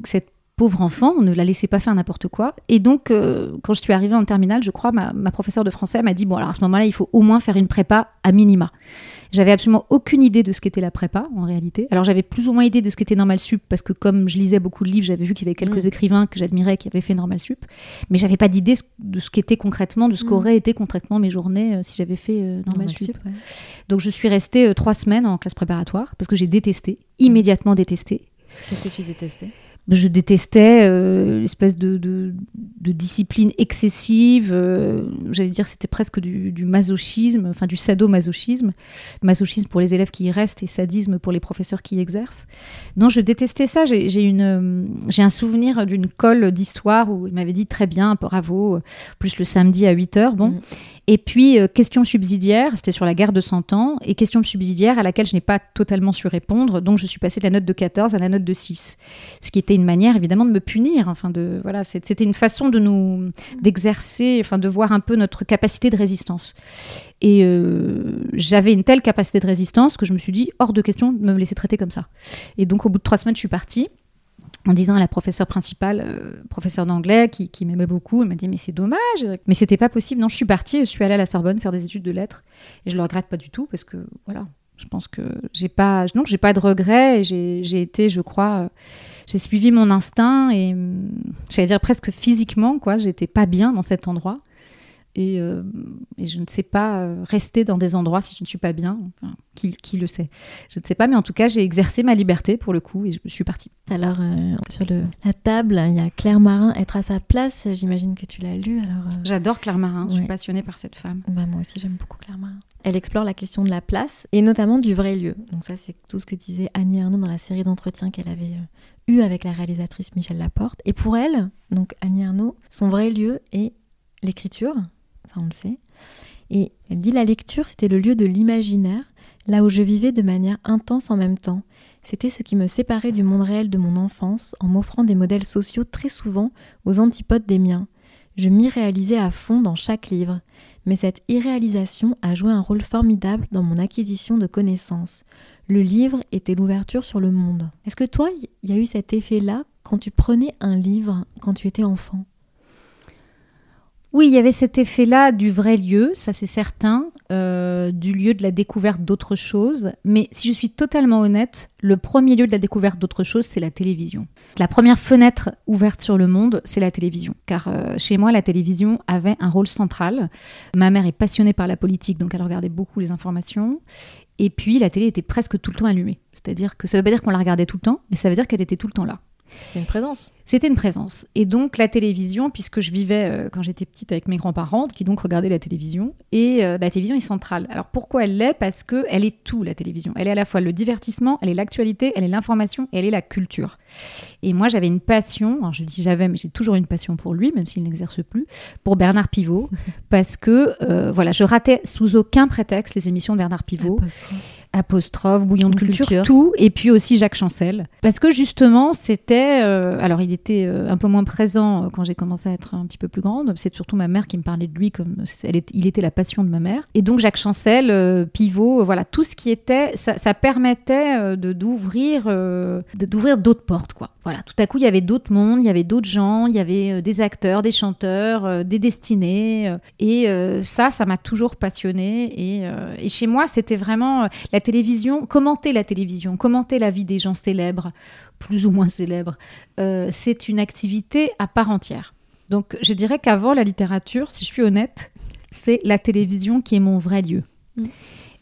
Cette pauvre enfant, on ne la laissait pas faire n'importe quoi. Et donc, euh, quand je suis arrivée en terminale, je crois, ma, ma professeure de français m'a dit Bon, alors à ce moment-là, il faut au moins faire une prépa à minima. J'avais absolument aucune idée de ce qu'était la prépa, en réalité. Alors, j'avais plus ou moins idée de ce qu'était Normal Sup, parce que comme je lisais beaucoup de livres, j'avais vu qu'il y avait quelques Mm. écrivains que j'admirais qui avaient fait Normal Sup. Mais j'avais pas d'idée de ce qu'était concrètement, de ce Mm. qu'auraient été concrètement mes journées euh, si j'avais fait euh, Normal Normal Sup. Sup, ouais. Donc, je suis restée euh, trois semaines en classe préparatoire, parce que j'ai détesté, immédiatement détesté. Qu'est-ce que tu détestais? Je détestais euh, l'espèce de, discipline excessive. euh, J'allais dire, c'était presque du, masochisme, enfin du sadomasochisme. Masochisme pour les élèves qui y restent et sadisme pour les professeurs qui y exercent. Non, je détestais ça. J'ai euh, un souvenir d'une colle d'histoire où il m'avait dit très bien, bravo, plus le samedi à 8 heures. Bon. Mm. Et puis, euh, question subsidiaire, c'était sur la guerre de 100 ans, et question subsidiaire à laquelle je n'ai pas totalement su répondre, donc je suis passée de la note de 14 à la note de 6. Ce qui était une manière, évidemment, de me punir. Enfin, de, voilà, c'était une façon de nous, d'exercer, enfin, de voir un peu notre capacité de résistance. Et euh, j'avais une telle capacité de résistance que je me suis dit, hors de question de me laisser traiter comme ça. Et donc, au bout de trois semaines, je suis partie en disant à la professeure principale, euh, professeure d'anglais, qui, m'aimait beaucoup, elle m'a dit mais c'est dommage, mais c'était pas possible. Non, je suis partie, je suis allée à la Sorbonne faire des études de lettres et je le regrette pas du tout parce que voilà, je pense que j'ai pas, non, j'ai pas de regrets. et J'ai j'ai été, je crois, euh, j'ai suivi mon instinct et hum, j'allais dire presque physiquement quoi, j'étais pas bien dans cet endroit. Et, euh, et je ne sais pas euh, rester dans des endroits si je ne suis pas bien. Enfin, qui, qui le sait? Je ne sais pas, mais en tout cas, j'ai exercé ma liberté pour le coup et je suis partie. Alors, euh, sur le, la table, il y a Claire Marin, Être à sa place. J'imagine que tu l'as lu. Alors, euh, J'adore Claire Marin, je suis passionnée par cette femme. bah, moi aussi, j'aime beaucoup Claire Marin. Elle explore la question de la place et notamment du vrai lieu. Donc ça, c'est tout ce que disait Annie Arnaud dans la série d'entretiens qu'elle avait euh, eu avec la réalisatrice Michel Laporte. Et pour elle, donc Annie Arnaud, son vrai lieu est l'écriture, ça on le sait. Et elle dit la lecture, c'était le lieu de l'imaginaire, là où je vivais de manière intense en même temps. C'était ce qui me séparait du monde réel de mon enfance en m'offrant des modèles sociaux très souvent aux antipodes des miens. Je m'y réalisais à fond dans chaque livre, mais cette irréalisation a joué un rôle formidable dans mon acquisition de connaissances. Le livre était l'ouverture sur le monde. Est-ce que toi, il y a eu cet effet-là quand tu prenais un livre quand tu étais enfant? Oui, il y avait cet effet-là du vrai lieu, ça c'est certain, euh, du lieu de la découverte d'autre chose. Mais si je suis totalement honnête, le premier lieu de la découverte d'autre chose, c'est la télévision. La première fenêtre ouverte sur le monde, c'est la télévision. Car euh, chez moi, la télévision avait un rôle central. Ma mère est passionnée par la politique, donc elle regardait beaucoup les informations. Et puis, la télé était presque tout le temps allumée. C'est-à-dire que ça veut pas dire qu'on la regardait tout le temps, mais ça veut dire qu'elle était tout le temps là. C'était une présence. C'était une présence. Et donc la télévision, puisque je vivais euh, quand j'étais petite avec mes grands-parents, qui donc regardaient la télévision, et euh, la télévision est centrale. Alors pourquoi elle l'est? Parce que elle est tout, la télévision. Elle est à la fois le divertissement, elle est l'actualité, elle est l'information, elle est la culture. Et moi j'avais une passion, alors je dis j'avais, mais j'ai toujours une passion pour lui, même s'il n'exerce plus, pour Bernard Pivot, parce que euh, voilà, je ratais sous aucun prétexte les émissions de Bernard Pivot Apostrophe. Apostrophe, bouillon de culture, culture. tout, et puis aussi Jacques Chancel. Parce que justement, c'était... euh, alors, il était euh, un peu moins présent euh, quand j'ai commencé à être un petit peu plus grande. C'est surtout ma mère qui me parlait de lui comme... c'est- Elle est- il était la passion de ma mère. Et donc, Jacques Chancel, euh, Pivot, euh, voilà, tout ce qui était... Ça, ça permettait de d'ouvrir euh, d'ouvrir d'autres portes, quoi. Voilà, tout à coup, il y avait d'autres mondes, il y avait d'autres gens, il y avait euh, des acteurs, des chanteurs, euh, des destinés. euh, et ça, ça m'a toujours passionnée. Et, chez moi, c'était vraiment la télévision, commenter la télévision, commenter la vie des gens célèbres, plus ou moins célèbres. c'est une activité à part entière. Donc, je dirais qu'avant la littérature, si je suis honnête, c'est la télévision qui est mon vrai lieu. Mm.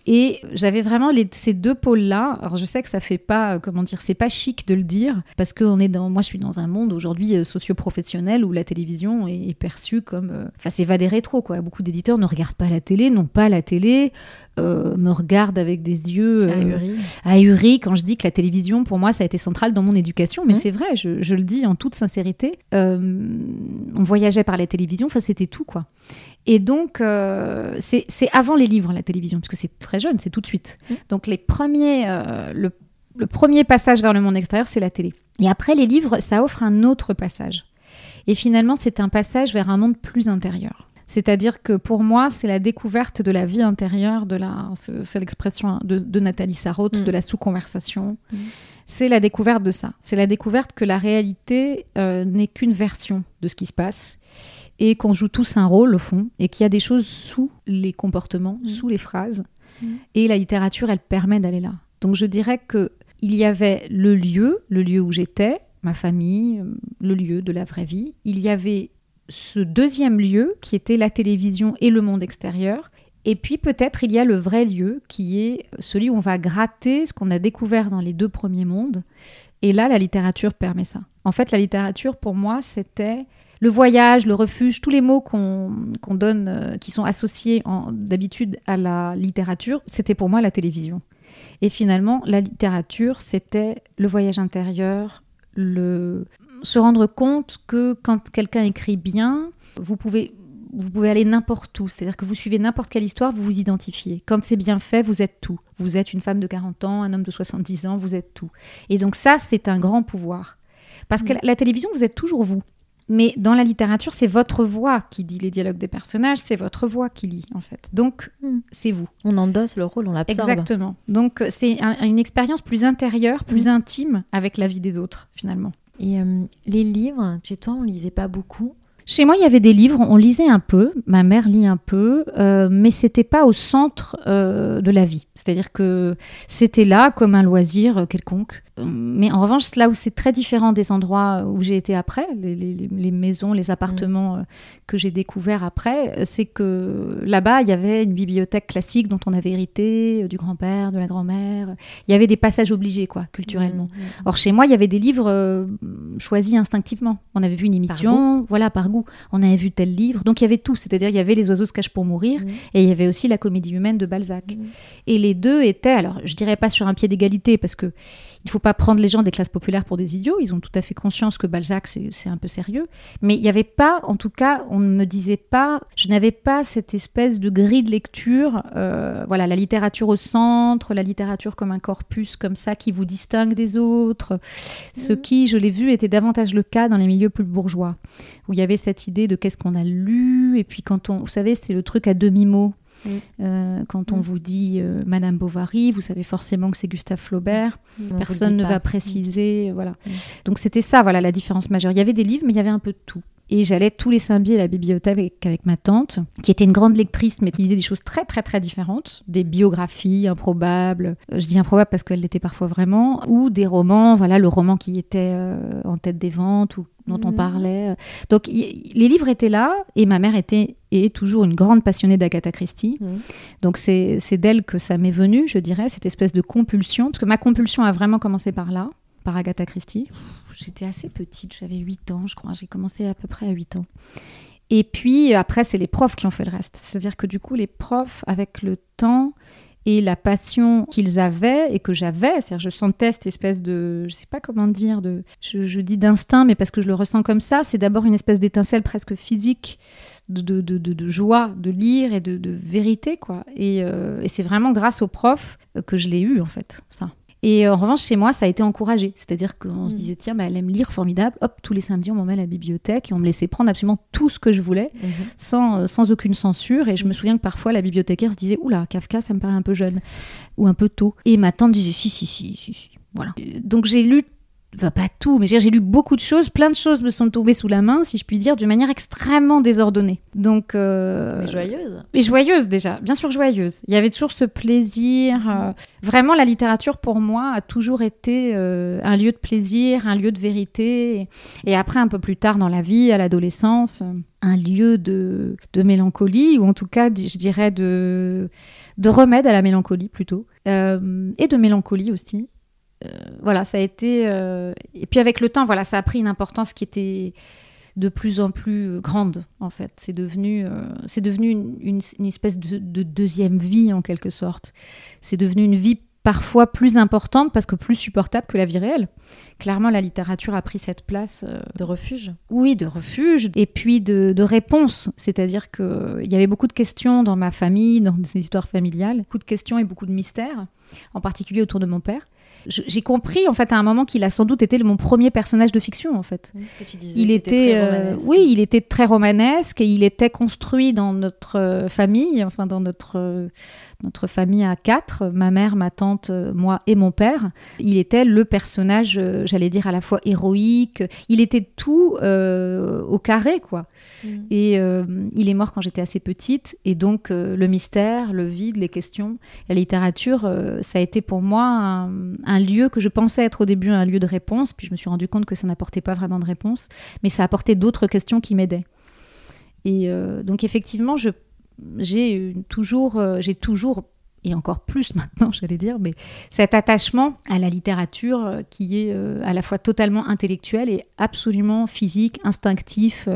Et j'avais vraiment les- ces deux pôles-là. Alors je sais que ça fait pas, euh, comment dire, c'est pas chic de le dire parce que on est dans, moi je suis dans un monde aujourd'hui euh, socio-professionnel où la télévision est, est perçue comme, euh, enfin c'est va des rétro quoi. Beaucoup d'éditeurs ne regardent pas la télé, n'ont pas la télé, euh, me regardent avec des yeux euh, Ahuri. ahuri quand je dis que la télévision, pour moi, ça a été central dans mon éducation. Mais Mhm. c'est vrai, je, je le dis en toute sincérité. On voyageait par la télévision, enfin, c'était tout, quoi. Et donc, euh, c'est avant les livres, la télévision, parce que c'est très jeune, c'est tout de suite. Mhm. Donc, les premiers, euh, le, le premier passage vers le monde extérieur, c'est la télé. Et après, les livres, ça offre un autre passage. Et finalement, c'est un passage vers un monde plus intérieur. C'est-à-dire que pour moi, c'est la découverte de la vie intérieure, de la, c'est l'expression de, de Nathalie Sarraute, Mm. de la sous-conversation. Mm. C'est la découverte de ça. C'est la découverte que la réalité euh, n'est qu'une version de ce qui se passe et qu'on joue tous un rôle au fond et qu'il y a des choses sous les comportements, Mm. sous les phrases. Mm. Et la littérature, elle permet d'aller là. Donc je dirais que il y avait le lieu, le lieu où j'étais, ma famille, euh, le lieu de la vraie vie. Il y avait ce deuxième lieu qui était la télévision et le monde extérieur. Et puis peut-être il y a le vrai lieu qui est celui où on va gratter ce qu'on a découvert dans les deux premiers mondes. Et là, la littérature permet ça. En fait, la littérature, pour moi, c'était le voyage, le refuge, tous les mots qu'on donne, euh, qui sont associés d'habitude à la littérature, c'était pour moi la télévision. Et finalement, la littérature, c'était le voyage intérieur, le se rendre compte que quand quelqu'un écrit bien, vous pouvez vous pouvez aller n'importe où, c'est-à-dire que vous suivez n'importe quelle histoire, vous vous identifiez. Quand c'est bien fait, vous êtes tout. Vous êtes une femme de 40 ans, un homme de 70 ans, vous êtes tout. Et donc ça, c'est un grand pouvoir. Parce que la, la télévision, vous êtes toujours vous. Mais dans la littérature, c'est votre voix qui dit les dialogues des personnages, c'est votre voix qui lit, en fait. Donc, Mm. c'est vous. On endosse le rôle, on l'absorbe. Exactement. Donc, c'est un- une expérience plus intérieure, plus intime avec la vie des autres, finalement. Et euh, les livres, chez toi, on lisait pas beaucoup. Chez moi, il y avait des livres, on lisait un peu, ma mère lit un peu, euh, mais c'était pas au centre euh, de la vie. C'est-à-dire que c'était là comme un loisir euh, quelconque. Euh, Mais en revanche, là où c'est très différent des endroits où j'ai été après, les, les- les maisons, les appartements euh, que j'ai découverts après, euh, c'est que là-bas, il y avait une bibliothèque classique dont on avait hérité du grand-père, de la grand-mère. Il y avait des passages obligés, quoi, culturellement. Mm, Or, chez moi, il y avait des livres euh, choisis instinctivement. On avait vu une émission, voilà, par goût. On avait vu tel livre. Donc, il y avait tout. C'est-à-dire, il y avait Les oiseaux se cachent pour mourir et il y avait aussi La comédie humaine de Balzac. Et les deux étaient, alors, je dirais pas sur un pied d'égalité parce que il faut pas prendre les gens des classes populaires pour des idiots. Ils ont tout à fait conscience que Balzac, c'est c'est un peu sérieux. Mais il n'y avait pas, en tout cas, on ne me disait pas, je n'avais pas cette espèce de grille de lecture. euh, voilà, la littérature au centre, la littérature comme un corpus comme ça qui vous distingue des autres. Ce qui, je l'ai vu, était davantage le cas dans les milieux plus bourgeois, où il y avait cette idée de qu'est-ce qu'on a lu, et puis quand on, vous savez, c'est le truc à demi-mot. Mm. Euh, quand on Mm. vous dit euh, Madame Bovary, vous savez forcément que c'est Gustave Flaubert. Le Personne ne va préciser, euh, voilà. Mm. Donc c'était ça, voilà, la différence majeure. Il y avait des livres, mais il y avait un peu de tout. Et j'allais tous les samedis à la bibliothèque avec, avec ma tante, qui était une grande lectrice, mais qui lisait des choses très, très, très différentes. Des biographies improbables. Je dis improbables parce qu'elles l'étaient parfois vraiment. Ou des romans, voilà, le roman qui était euh, en tête des ventes ou dont on Mhm. parlait. Donc y- les livres étaient là, et ma mère était et est toujours une grande passionnée d'Agatha Christie. Mhm. Donc c'est c'est d'elle que ça m'est venu, je dirais, cette espèce de compulsion, parce que ma compulsion a vraiment commencé par là, par Agatha Christie. J'étais assez petite, j'avais 8 ans, je crois, j'ai commencé à peu près à 8 ans. Et puis après, c'est les profs qui ont fait le reste. C'est-à-dire que du coup, les profs, avec le temps et la passion qu'ils avaient et que j'avais, c'est-à-dire je sentais cette espèce de, je sais pas comment dire, de, je, dis d'instinct, mais parce que je le ressens comme ça, c'est d'abord une espèce d'étincelle presque physique de, de, de- joie de lire et de, vérité, quoi. Et, euh, et c'est vraiment grâce aux profs que je l'ai eu, en fait, ça. Et euh, en revanche, chez moi, ça a été encouragé. C'est-à-dire qu'on se Mm. disait, tiens, bah, elle aime lire, formidable. Hop, tous les samedis, on m'emmène à la bibliothèque et on me laissait prendre absolument tout ce que je voulais Mhm. sans, euh, sans aucune censure. Et je Mm. me souviens que parfois, la bibliothécaire se disait, oula, Kafka, ça me paraît un peu jeune ou un peu tôt. Et ma tante disait, si, si, si, si, si. Voilà. Donc j'ai lu enfin pas tout, mais j'ai lu beaucoup de choses, plein de choses me sont tombées sous la main, si je puis dire, d'une manière extrêmement désordonnée. Donc, euh, mais joyeuse. Mais joyeuse déjà, bien sûr joyeuse. Il y avait toujours ce plaisir. Euh, vraiment, la littérature pour moi a toujours été euh, un lieu de plaisir, un lieu de vérité, et, après un peu plus tard dans la vie, à l'adolescence, un lieu de, de, mélancolie, ou en tout cas, je dirais de de remède à la mélancolie plutôt, et de mélancolie aussi. Euh, voilà, ça a été. Euh, et puis avec le temps, voilà, ça a pris une importance qui était de plus en plus grande, en fait. C'est devenu, euh, c'est devenu une, une, espèce de, de, deuxième vie, en quelque sorte. C'est devenu une vie parfois plus importante parce que plus supportable que la vie réelle. Clairement, la littérature a pris cette place. de refuge Oui, de refuge. Et puis de, de réponse. C'est-à-dire qu'il y avait beaucoup de questions dans ma famille, dans des histoires familiales. Beaucoup de questions et beaucoup de mystères, en particulier autour de mon père j'ai compris en fait à un moment qu'il a sans doute été mon premier personnage de fiction en fait. il était, euh, oui, il était très romanesque et il était construit dans notre euh, famille, enfin dans notre euh, notre famille à quatre, ma mère, ma tante, moi et mon père. Il était le personnage, euh, j'allais dire, à la fois héroïque. Il était tout euh, au carré, quoi. Mm. Et euh, il est mort quand j'étais assez petite. Et donc, le mystère, le vide, les questions, la littérature, ça a été pour moi un, un, lieu que je pensais être au début un lieu de réponse. Puis je me suis rendu compte que ça n'apportait pas vraiment de réponse. Mais ça apportait d'autres questions qui m'aidaient. Et donc, effectivement, je j'ai toujours, euh, j'ai toujours et encore plus maintenant, j'allais dire, mais cet attachement à la littérature euh, qui est euh, à la fois totalement intellectuel et absolument physique, instinctif.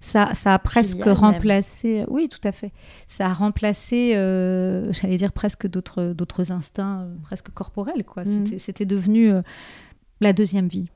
ça, ça a presque remplacé, oui, tout à fait. Ça a remplacé, j'allais dire presque d'autres, d'autres instincts, presque corporels, quoi. Mm. C'était, devenu la deuxième vie.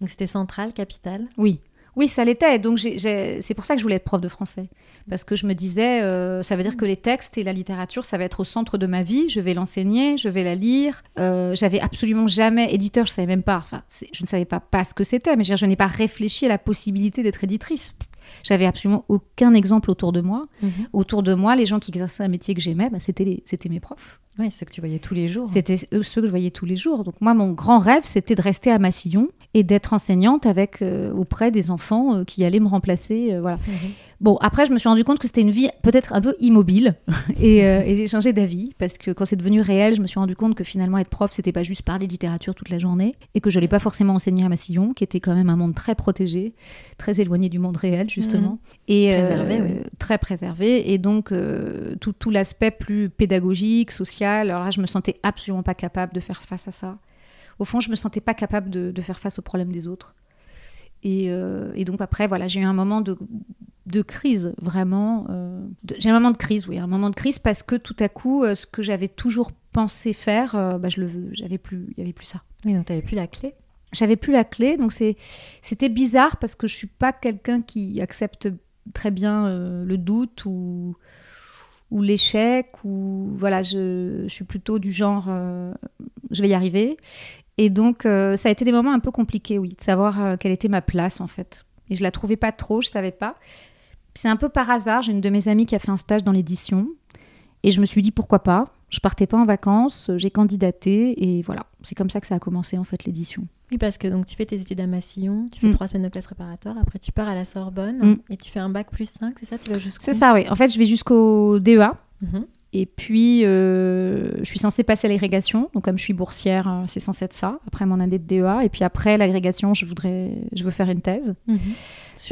Donc c'était central, capital? Oui, oui, ça l'était. Donc c'est pour ça que je voulais être prof de français. Parce que je me disais, euh, ça veut dire que les textes et la littérature, ça va être au centre de ma vie. Je vais l'enseigner, je vais la lire. Euh, J'avais absolument jamais, éditeur, je savais même pas, enfin, je ne savais pas, pas ce que c'était, mais je, je n'ai pas réfléchi à la possibilité d'être éditrice. J'avais absolument aucun exemple autour de moi. Mhm. Autour de moi, les gens qui exerçaient un métier que j'aimais, bah, c'était mes profs. Oui, ceux que tu voyais tous les jours. C'était ceux que je voyais tous les jours. Donc moi, mon grand rêve, c'était de rester à Massillon et d'être enseignante avec euh, auprès des enfants euh, qui allaient me remplacer. Euh, voilà. Mhm. Bon, après, je me suis rendu compte que c'était une vie peut-être un peu immobile et, j'ai changé d'avis parce que quand c'est devenu réel, je me suis rendu compte que finalement être prof, c'était pas juste parler littérature toute la journée et que je n'allais pas forcément enseigner à Massillon, qui était quand même un monde très protégé, très éloigné du monde réel justement, mhm. et préservé, oui. très préservé. Et donc tout, tout l'aspect plus pédagogique, social. Alors là, je me sentais absolument pas capable de faire face à ça au fond, je me sentais pas capable de, faire face aux problèmes des autres. Euh, et, donc après, voilà, j'ai eu un moment de, crise, vraiment. Euh, j'ai un moment de crise, oui, un moment de crise parce que tout à coup, euh, ce que j'avais toujours pensé faire, bah, je le, j'avais plus, il y avait plus ça. Oui, donc tu n'avais plus la clé. J'avais plus la clé, donc c'est, c'était bizarre parce que je suis pas quelqu'un qui accepte très bien le doute ou ou l'échec ou voilà je, je, suis plutôt du genre je vais y arriver et donc, euh, ça a été des moments un peu compliqués, oui, de savoir euh, quelle était ma place, en fait. Et je la trouvais pas trop, je savais pas. C'est un peu par hasard, j'ai une de mes amies qui a fait un stage dans l'édition. Et je me suis dit, pourquoi pas? Je partais pas en vacances, j'ai candidaté, et voilà. C'est comme ça que ça a commencé, en fait, l'édition. Oui, parce que donc tu fais tes études à Massillon, tu fais mm. trois semaines de classe préparatoire, après tu pars à la Sorbonne, mm. et tu fais un bac plus 5, c'est ça? Tu vas jusqu'au... C'est ça, oui. En fait, je vais jusqu'au DEA. Et puis, euh, je suis censée passer à l'agrégation. Donc, comme je suis boursière, euh, c'est censé être ça, après mon année de DEA. Et puis après l'agrégation, je, voudrais, je veux faire une thèse mhm.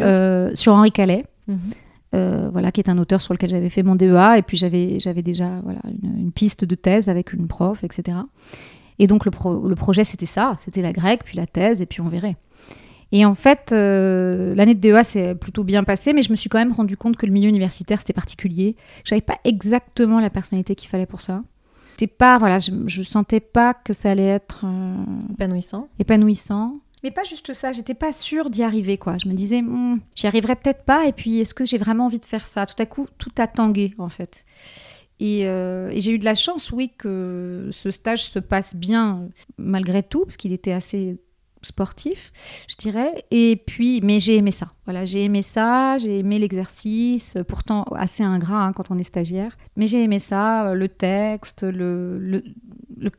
euh, sur... Henri Calais. Mhm. voilà, qui est un auteur sur lequel j'avais fait mon DEA. Et puis, j'avais, j'avais déjà voilà, une, piste de thèse avec une prof, etc. Et donc, le, le projet, c'était ça. C'était la grecque, puis la thèse, et puis on verrait. Et en fait, euh, l'année de DEA s'est plutôt bien passée, mais je me suis quand même rendu compte que le milieu universitaire, c'était particulier. J'avais pas exactement la personnalité qu'il fallait pour ça. C'était pas, voilà, je, je sentais pas que ça allait être euh, épanouissant. Épanouissant. Mais pas juste ça, j'étais pas sûre d'y arriver, quoi. Je me disais, hmm, j'y arriverai peut-être pas, et puis est-ce que j'ai vraiment envie de faire ça? Tout à coup, tout a tangué, en fait. Et, euh, et j'ai eu de la chance, oui, que ce stage se passe bien, malgré tout, parce qu'il était assez sportif, je dirais. Et puis, mais j'ai aimé ça. Voilà, j'ai aimé ça, j'ai aimé l'exercice, pourtant assez ingrat hein, quand on est stagiaire. Mais j'ai aimé ça, le texte, le, le,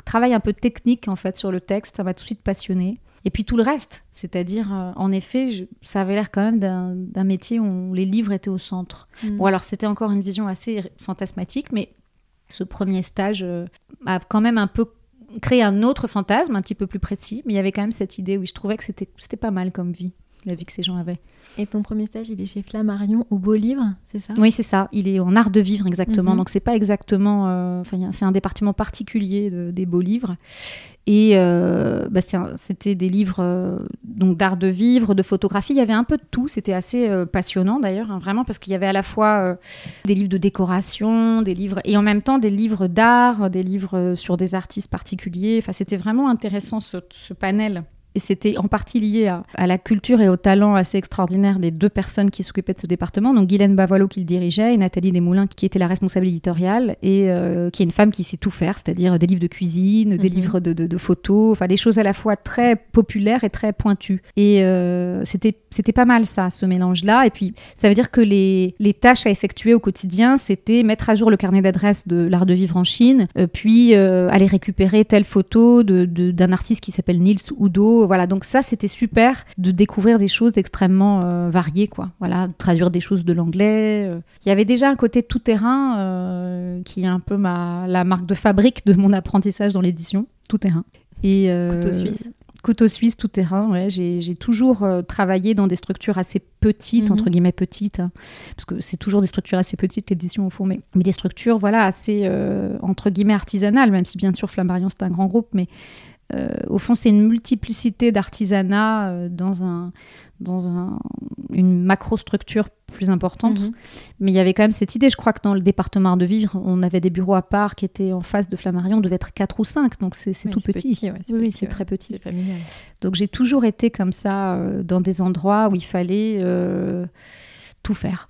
travail un peu technique en fait sur le texte, ça m'a tout de suite passionné. Et puis tout le reste, c'est-à-dire, euh, en effet, je- ça avait l'air quand même d'un métier où les livres étaient au centre. Mm. Bon, alors c'était encore une vision assez fantasmatique, mais ce premier stage euh, a quand même un peu créé un autre fantasme, un petit peu plus précis, mais il y avait quand même cette idée où je trouvais que c'était pas mal comme vie, la vie que ces gens avaient. Et ton premier stage, il est chez Flammarion au Beau Livre, c'est ça? Oui, c'est ça. Il est en art de vivre exactement. Mhm. Donc c'est pas exactement. euh, c'est un département particulier de- des beaux livres. Et euh, bah, c'était des livres euh, d'art de vivre, de photographie. Il y avait un peu de tout. C'était assez euh, passionnant d'ailleurs, hein, vraiment parce qu'il y avait à la fois des livres de décoration, des livres et en même temps des livres d'art, des livres sur des artistes particuliers. Enfin, c'était vraiment intéressant ce panel. Et c'était en partie lié à, à la culture et au talent assez extraordinaire des deux personnes qui s'occupaient de ce département. Donc Guylaine Bavoilot qui le dirigeait et Nathalie Desmoulins qui était la responsable éditoriale et euh, qui est une femme qui sait tout faire, c'est-à-dire des livres de cuisine, des Mhm. livres de, de- de photos, enfin des choses à la fois très populaires et très pointues. Et euh, c'était c'était pas mal ça, ce mélange-là. Et puis ça veut dire que les, les tâches à effectuer au quotidien, c'était mettre à jour le carnet d'adresses de l'art de vivre en Chine, euh, puis aller récupérer telle photo de- d'un artiste qui s'appelle Nils Udo. Voilà, donc ça c'était super de découvrir des choses extrêmement euh, variées, quoi. Voilà, traduire des choses de l'anglais. euh. Il y avait déjà un côté tout terrain euh, qui est un peu ma, la marque de fabrique de mon apprentissage dans l'édition, tout terrain. Et, Couteau suisse. Couteau suisse, tout terrain, ouais. J'ai toujours euh, travaillé dans des structures assez petites, Mhm. entre guillemets petites, hein, parce que c'est toujours des structures assez petites, l'édition au fond, mais, mais des structures, voilà, assez, euh, entre guillemets, artisanales, même si bien sûr Flammarion, c'est un grand groupe, mais euh, au fond, c'est une multiplicité d'artisanat euh, dans, un, dans un, une macro-structure plus importante. Mhm. Mais il y avait quand même cette idée, je crois que dans le département de vivre, on avait des bureaux à part qui étaient en face de Flammarion, on devait être 4 ou 5, donc c'est tout petit. ouais, Oui, c'est ouais. très petit. Familial. Donc j'ai toujours été comme ça euh, dans des endroits où il fallait tout faire.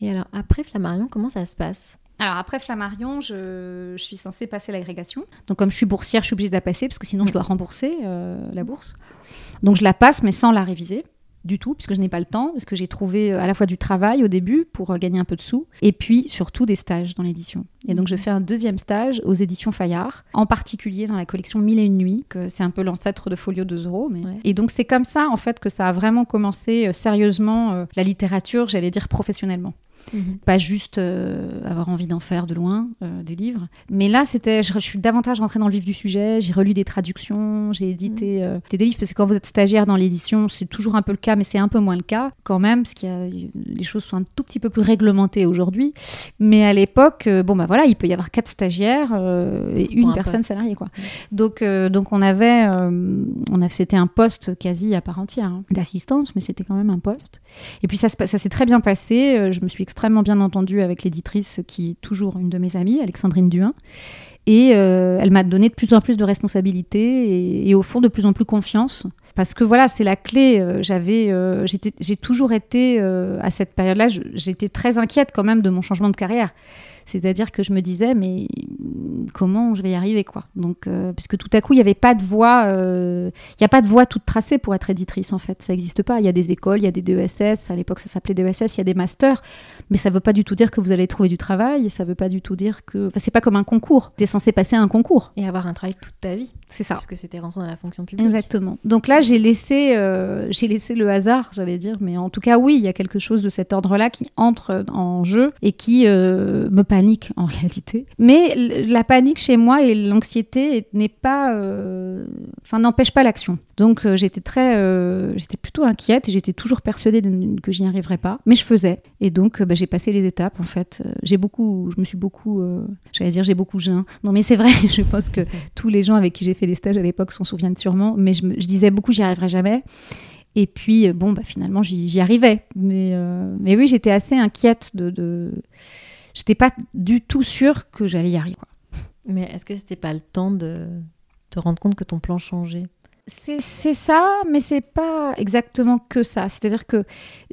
Et alors, après Flammarion, comment ça se passe? Alors après Flammarion, je, je suis censée passer l'agrégation. Donc comme je suis boursière, je suis obligée de la passer parce que sinon je dois rembourser euh, la bourse. Donc je la passe mais sans la réviser du tout puisque je n'ai pas le temps parce que j'ai trouvé euh, à la fois du travail au début pour euh, gagner un peu de sous et puis surtout des stages dans l'édition. Et donc je fais un deuxième stage aux éditions Fayard, en particulier dans la collection Mille et une nuits, que c'est un peu l'ancêtre de Folio 2 euros. Mais... Ouais. Et donc c'est comme ça en fait que ça a vraiment commencé euh, sérieusement euh, la littérature, j'allais dire professionnellement pas juste euh, avoir envie d'en faire de loin euh, des livres. Mais là, c'était, je, je suis davantage rentrée dans le vif du sujet. J'ai relu des traductions, j'ai édité euh, des livres parce que quand vous êtes stagiaire dans l'édition, c'est toujours un peu le cas, mais c'est un peu moins le cas quand même, parce que les choses sont un tout petit peu plus réglementées aujourd'hui. Mais à l'époque, bon bah voilà, il peut y avoir quatre stagiaires et une un personne poste. salariée quoi. Donc donc on avait, on a, c'était un poste quasi à part entière hein, d'assistance, mais c'était quand même un poste. Et puis ça, ça s'est très bien passé. Je me suis extrêmement bien entendue avec l'éditrice qui est toujours une de mes amies, Alexandrine Duin. Et euh, elle m'a donné de plus en plus de responsabilités et, au fond de plus en plus confiance. Parce que voilà, c'est la clé. Euh, J'avais, euh, j'ai toujours été à cette période-là, j'étais très inquiète quand même de mon changement de carrière. C'est-à-dire que je me disais, mais comment je vais y arriver quoi? Donc, euh, puisque tout à coup, il n'y avait pas de voie, euh, il n'y a pas de voie toute tracée pour être éditrice en fait. Ça n'existe pas. Il y a des écoles, il y a des DESS. À l'époque, ça s'appelait DESS. Il y a des masters, mais ça ne veut pas du tout dire que vous allez trouver du travail. Ça ne veut pas du tout dire que. Enfin, c'est pas comme un concours. Tu es censé passer un concours. Et avoir un travail toute ta vie, C'est ça. puisque c'était rentré dans la fonction publique. Exactement. Donc là, j'ai laissé, euh, j'ai laissé le hasard, j'allais dire, mais en tout cas, oui, il y a quelque chose de cet ordre-là qui entre en jeu et qui euh, me panique en réalité. Mais la panique chez moi et l'anxiété n'est pas, euh, n'empêche pas l'action. Donc euh, j'étais très, euh, j'étais plutôt inquiète et j'étais toujours persuadée de- que j'y arriverais pas, mais je faisais. Et donc bah, j'ai passé les étapes en fait. J'ai beaucoup, je me suis beaucoup, j'allais dire j'ai beaucoup jeun. Non mais c'est vrai, je pense que tous les gens avec qui j'ai fait des stages à l'époque s'en souviennent sûrement, mais je, disais beaucoup j'y arriverai jamais. Et puis, bon, bah, finalement, j'y arrivais. Mais, euh, mais oui, j'étais assez inquiète de... J'étais pas du tout sûre que j'allais y arriver. quoi. Mais est-ce que c'était pas le temps de te rendre compte que ton plan changeait? C'est c'est ça, mais c'est pas exactement que ça. C'est-à-dire que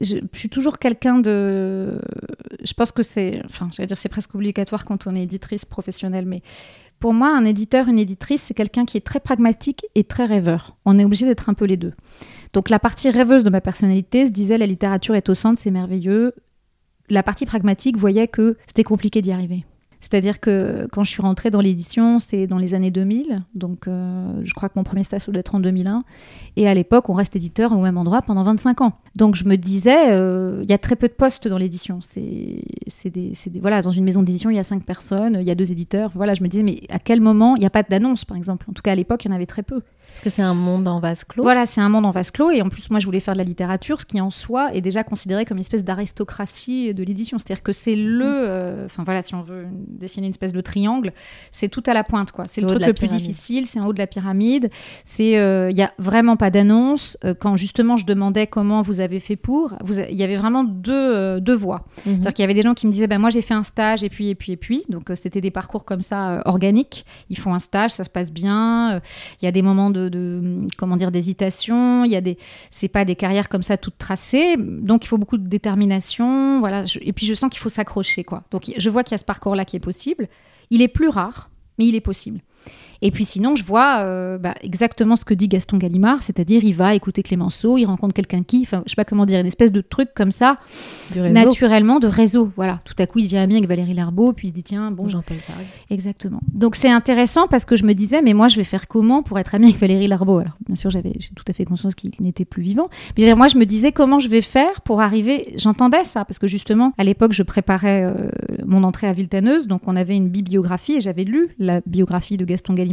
je, je suis toujours quelqu'un de. Je pense que c'est. Enfin, j'allais dire, c'est presque obligatoire quand on est éditrice professionnelle, mais pour moi, un éditeur, une éditrice, c'est quelqu'un qui est très pragmatique et très rêveur. On est obligé d'être un peu les deux. Donc, la partie rêveuse de ma personnalité se disait la littérature est au centre, c'est merveilleux. La partie pragmatique voyait que c'était compliqué d'y arriver. C'est-à-dire que quand je suis rentrée dans l'édition, c'est dans les années 2000. Donc, euh, je crois que mon premier stage doit être en 2001. Et à l'époque, on reste éditeur au même endroit pendant 25 ans. Donc, je me disais, euh, il y a très peu de postes dans l'édition. C'est c'est des, c'est des- voilà, dans une maison d'édition, il y a cinq personnes, il y a deux éditeurs. Voilà, je me disais, mais à quel moment il n'y a pas d'annonce, par exemple? En tout cas, à l'époque, il y en avait très peu. Parce que c'est un monde en vase clos. Voilà, c'est un monde en vase clos. Et en plus, moi, je voulais faire de la littérature, ce qui en soi est déjà considéré comme une espèce d'aristocratie de l'édition. C'est-à-dire que c'est le. euh, Enfin, voilà, si on veut dessiner une espèce de triangle, c'est tout à la pointe, quoi. C'est le truc le plus pyramide. difficile, c'est en haut de la pyramide. C'est. Il n'y a vraiment pas d'annonce. Euh, quand justement, je demandais comment vous avez fait pour, il y avait vraiment deux, euh, deux voies. C'est-à-dire qu'il y avait des gens qui me disaient, ben moi j'ai fait un stage et puis et puis et puis. Donc euh, c'était des parcours comme ça euh, organiques. Ils font un stage, ça se passe bien. Euh, Il y a des moments de, de- comment dire d'hésitation. Il y a des, c'est pas des carrières comme ça toutes tracées. Donc il faut beaucoup de détermination. Voilà. Je- et puis je sens qu'il faut s'accrocher quoi. Donc je vois qu'il y a ce parcours-là qui est possible. Il est plus rare, mais il est possible. Et puis sinon, je vois euh, bah, exactement ce que dit Gaston Gallimard, c'est-à-dire il va écouter Clémenceau, il rencontre quelqu'un qui, enfin, je sais pas comment dire, une espèce de truc comme ça, naturellement de réseau. Voilà, tout à coup, il devient ami avec Valérie Larbeau, puis il se dit tiens, bon, Jean-Paul Sartre. exactement. Donc c'est intéressant parce que je me disais, mais moi, je vais faire comment pour être ami avec Valérie Larbeau? Alors, bien sûr, j'avais tout à fait conscience qu'il n'était plus vivant. Mais moi, je me disais comment je vais faire pour arriver? J'entendais ça parce que justement, à l'époque, je préparais euh, mon entrée à Viltaneuse, donc on avait une bibliographie et j'avais lu la biographie de Gaston Gallimard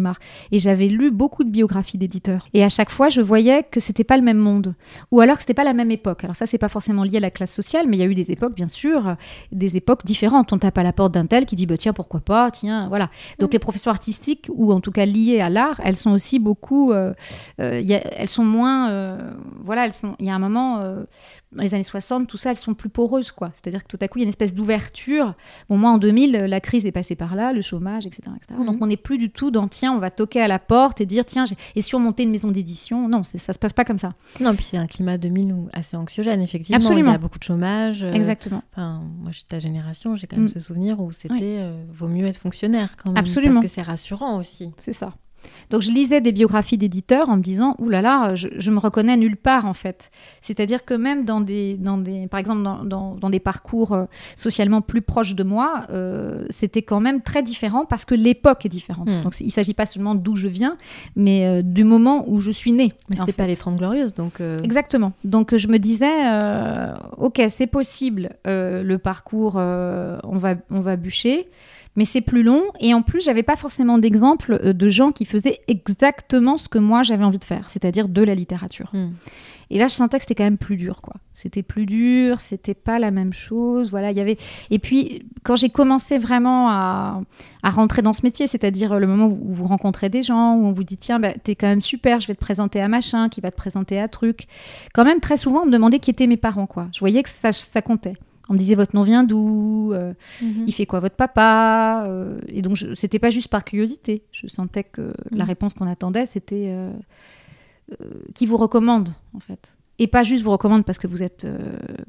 et j'avais lu beaucoup de biographies d'éditeurs. Et à chaque fois, je voyais que c'était pas le même monde ou alors que c'était pas la même époque. Alors ça, c'est pas forcément lié à la classe sociale, mais il y a eu des époques, bien sûr, euh, des époques différentes. On tape à la porte d'un tel qui dit bah tiens pourquoi pas, tiens voilà. Donc les professions artistiques ou en tout cas liées à l'art, elles sont aussi beaucoup, euh, euh, il y a- elles sont moins, euh, voilà, elles sont. Il y a un moment. dans les années 60, tout ça, elles sont plus poreuses, quoi. C'est-à-dire que tout à coup, il y a une espèce d'ouverture. Bon, moi, en 2000, la crise est passée par là, le chômage, etc. etc. Donc, on n'est plus du tout dans, tiens, on va toquer à la porte et dire, tiens, et si on montait une maison d'édition Non, ça se passe pas comme ça. Non, puis c'est un climat 2000 où- assez anxiogène, effectivement. Absolument. Il y a beaucoup de chômage. euh, Exactement. Enfin, moi, je suis de ta génération, j'ai quand même Mm. ce souvenir où c'était Oui. euh, vaut mieux être fonctionnaire quand même. Absolument. Parce que c'est rassurant aussi. C'est ça. Donc je lisais des biographies d'éditeurs en me disant, ouh là là, je, je me reconnais nulle part en fait. C'est-à-dire que même dans des, dans des par exemple dans, dans- dans des parcours euh, socialement plus proches de moi, euh, c'était quand même très différent parce que l'époque est différente. Hmm. Donc il ne s'agit pas seulement d'où je viens, mais euh, du moment où je suis née. Mais c'était pas les 30 glorieuses, donc. euh, Exactement. Donc je me disais, ok, c'est possible, le parcours, on, va, on va bûcher, mais c'est plus long. Et en plus, j'avais pas forcément d'exemple euh, de gens qui faisaient exactement ce que moi j'avais envie de faire, c'est-à-dire de la littérature. Hmm. Et là, je sentais que c'était quand même plus dur, quoi. C'était plus dur, c'était pas la même chose. Voilà, il y avait. Et puis, quand j'ai commencé vraiment à, à rentrer dans ce métier, c'est-à-dire le moment où vous rencontrez des gens, où on vous dit tiens, bah, t'es quand même super, je vais te présenter à machin, qui va te présenter à truc. Quand même, très souvent, on me demandait qui étaient mes parents, quoi. Je voyais que ça, ça comptait. On me disait votre nom vient d'où, euh, il fait quoi votre papa, euh, et donc c'était pas juste par curiosité. Je sentais que la Mhm. réponse qu'on attendait, c'était euh, qui vous recommande en fait. Et pas juste vous recommande parce que vous êtes euh,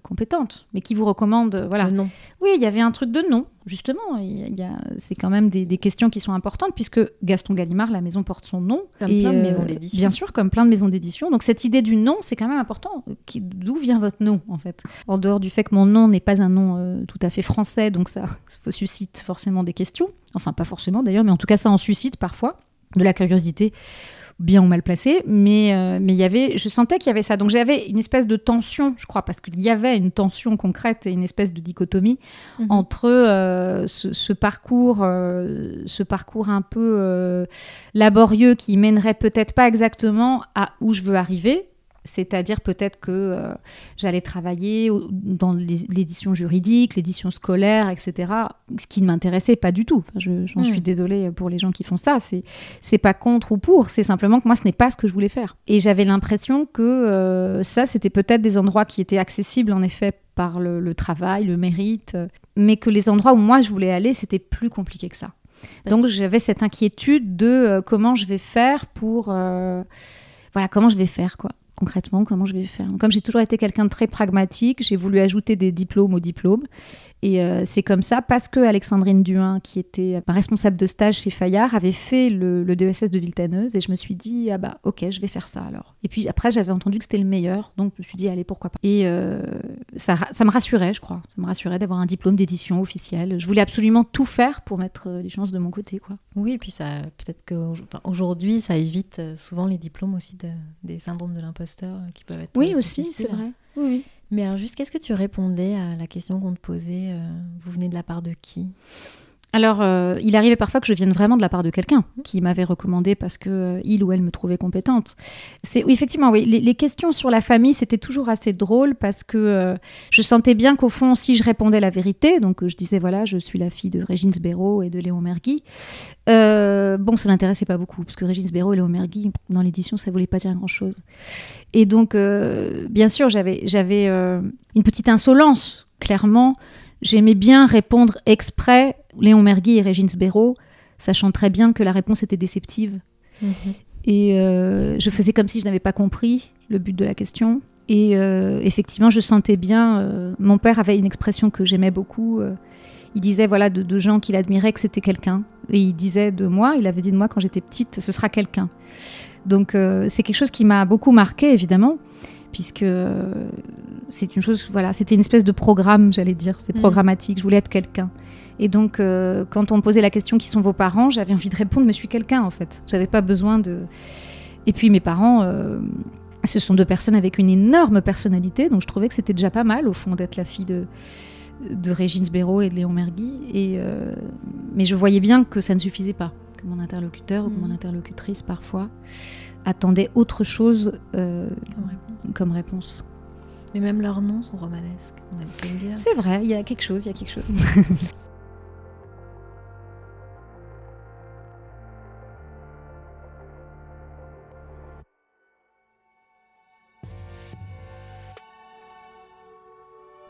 compétente, mais qui vous recommande, euh, voilà. Le nom. Oui, il y avait un truc de nom, justement. Il y a- c'est quand même des, des questions qui sont importantes, puisque Gaston Gallimard, la maison porte son nom. Comme Et, plein de euh, maisons d'édition. Bien sûr, comme plein de maisons d'édition. Donc cette idée du nom, c'est quand même important. Qui- D'où vient votre nom, en fait? En dehors du fait que mon nom n'est pas un nom euh, tout à fait français, donc ça suscite forcément des questions. Enfin, pas forcément d'ailleurs, mais en tout cas, ça en suscite parfois. De la curiosité bien ou mal placée, mais euh, mais il y avait, je sentais qu'il y avait ça. Donc j'avais une espèce de tension, je crois, parce qu'il y avait une tension concrète et une espèce de dichotomie Mhm. entre euh, ce, ce parcours, euh, ce parcours un peu euh, laborieux qui mènerait peut-être pas exactement à où je veux arriver. C'est-à-dire peut-être que euh, j'allais travailler dans l'édition juridique, l'édition scolaire, etc. Ce qui ne m'intéressait pas du tout. Enfin, je- J'en Hmm. suis désolée pour les gens qui font ça. C'est pas contre ou pour. C'est simplement que moi, ce n'est pas ce que je voulais faire. Et j'avais l'impression que euh, ça, c'était peut-être des endroits qui étaient accessibles en effet par le, le travail, le mérite, euh, mais que les endroits où moi je voulais aller, c'était plus compliqué que ça. Parce Donc j'avais cette inquiétude de euh, comment je vais faire pour voilà comment je vais faire quoi concrètement comment je vais faire. Comme j'ai toujours été quelqu'un de très pragmatique, j'ai voulu ajouter des diplômes aux diplômes Et euh, c'est comme ça, parce que Alexandrine Duin, qui était ma responsable de stage chez Fayard, avait fait le, le DESS de Viltaneuse, et je me suis dit, ah bah ok, je vais faire ça alors. Et puis après, j'avais entendu que c'était le meilleur, donc je me suis dit, allez, pourquoi pas. Et euh, ça, me rassurait, je crois. Ça me rassurait d'avoir un diplôme d'édition officiel. Je voulais absolument tout faire pour mettre euh, les chances de mon côté, quoi. Oui, et puis ça, peut-être qu'aujourd'hui, ça évite souvent les diplômes aussi de- des syndromes de l'imposteur qui peuvent être. Oui, aussi, c'est vrai. Oui, oui. Mais alors, juste, qu'est-ce que tu répondais à la question qu'on te posait euh, Vous venez de la part de qui? Alors, euh, il arrivait parfois que je vienne vraiment de la part de quelqu'un qui m'avait recommandé parce que euh, il ou elle me trouvait compétente. C'est oui, effectivement, oui. Les, les questions sur la famille, c'était toujours assez drôle parce que euh, je sentais bien qu'au fond, si je répondais la vérité, donc je disais voilà, je suis la fille de Régine Sbéraud et de Léon Mergui. bon, ça n'intéressait pas beaucoup parce que Régine Sbéraud et Léon Mergui, dans l'édition, ça voulait pas dire grand-chose. Et donc, bien sûr, j'avais j'avais une petite insolence, clairement. J'aimais bien répondre exprès Léon Mergui et Régine Sbéraud, sachant très bien que la réponse était déceptive. Et euh, je faisais comme si je n'avais pas compris le but de la question. Et euh, effectivement, je sentais bien. euh, mon père avait une expression que j'aimais beaucoup. il disait voilà de, de gens qu'il admirait que c'était quelqu'un. Et il disait de moi, il avait dit de moi quand j'étais petite, ce sera quelqu'un. Donc c'est quelque chose qui m'a beaucoup marqué évidemment, puisque c'est une chose. Voilà, c'était une espèce de programme, j'allais dire. C'est Mm. programmatique. Je voulais être quelqu'un. Et donc, euh, quand on me posait la question qui sont vos parents, j'avais envie de répondre, mais je suis quelqu'un en fait. J'avais pas besoin de. Et puis mes parents, euh, ce sont deux personnes avec une énorme personnalité, donc je trouvais que c'était déjà pas mal au fond d'être la fille de de Régine Sbéraud et de Léon Mergui. Et euh, mais je voyais bien que ça ne suffisait pas, que mon interlocuteur ou que mon Mhm. interlocutrice parfois attendait autre chose euh, comme réponse comme réponse. Mais même leurs noms sont romanesques. C'est vrai, il y a quelque chose, il y a quelque chose.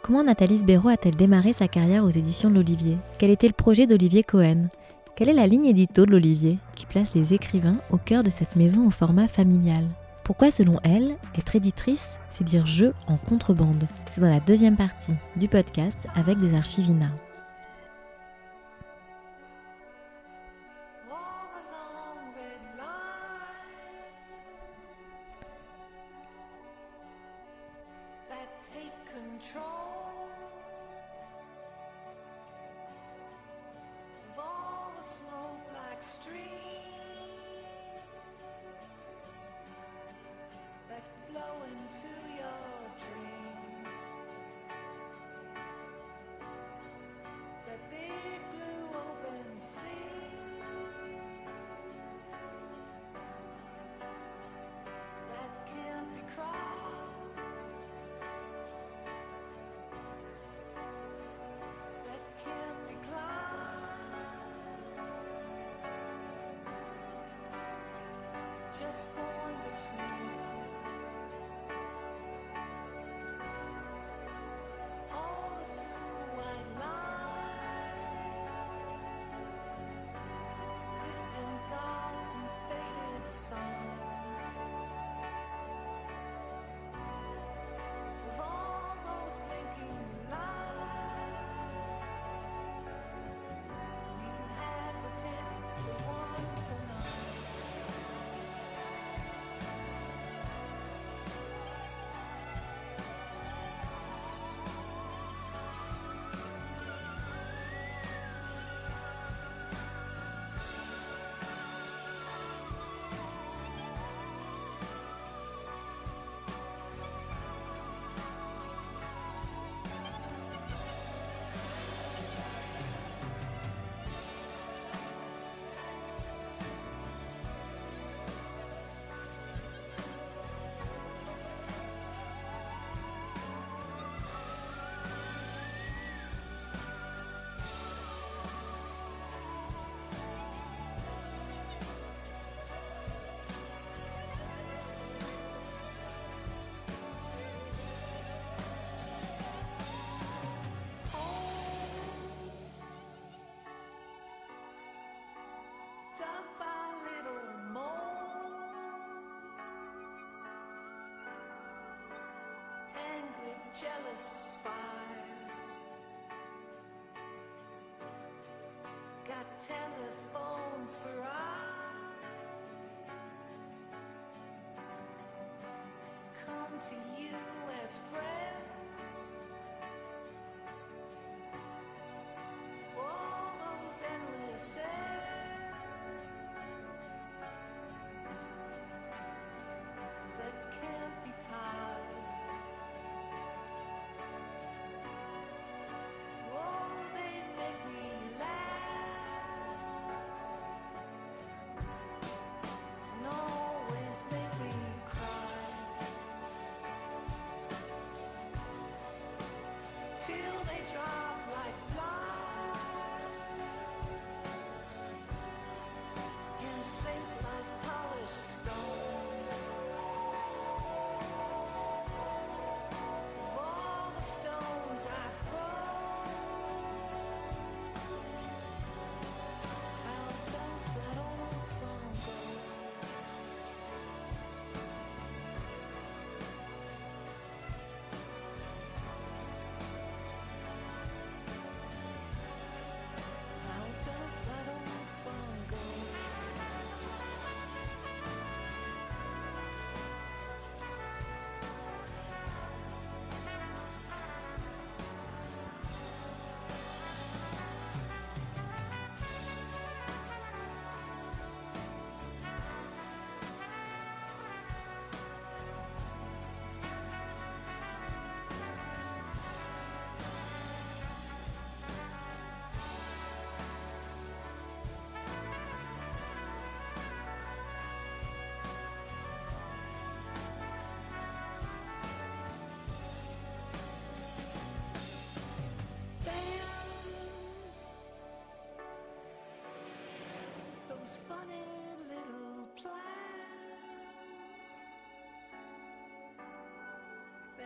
Comment Nathalie Sbéraud a-t-elle démarré sa carrière aux éditions de l'Olivier? Quel était le projet d'Olivier Cohen? Quelle est la ligne édito de l'Olivier qui place les écrivains au cœur de cette maison au format familial? Pourquoi, selon elle, être éditrice, c'est dire jeu en contrebande? C'est dans la deuxième partie du podcast avec des archivina. just born between. jealous spies. Got telephones for eyes. Come to you as friends. till they dry.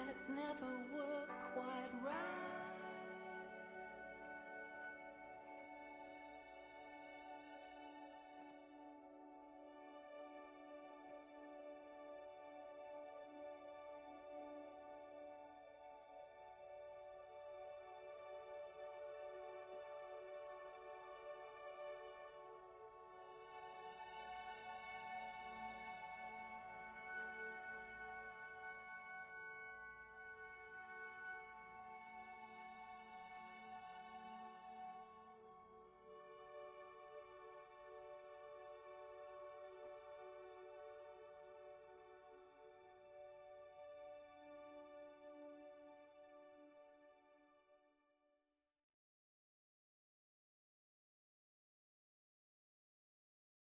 that never would.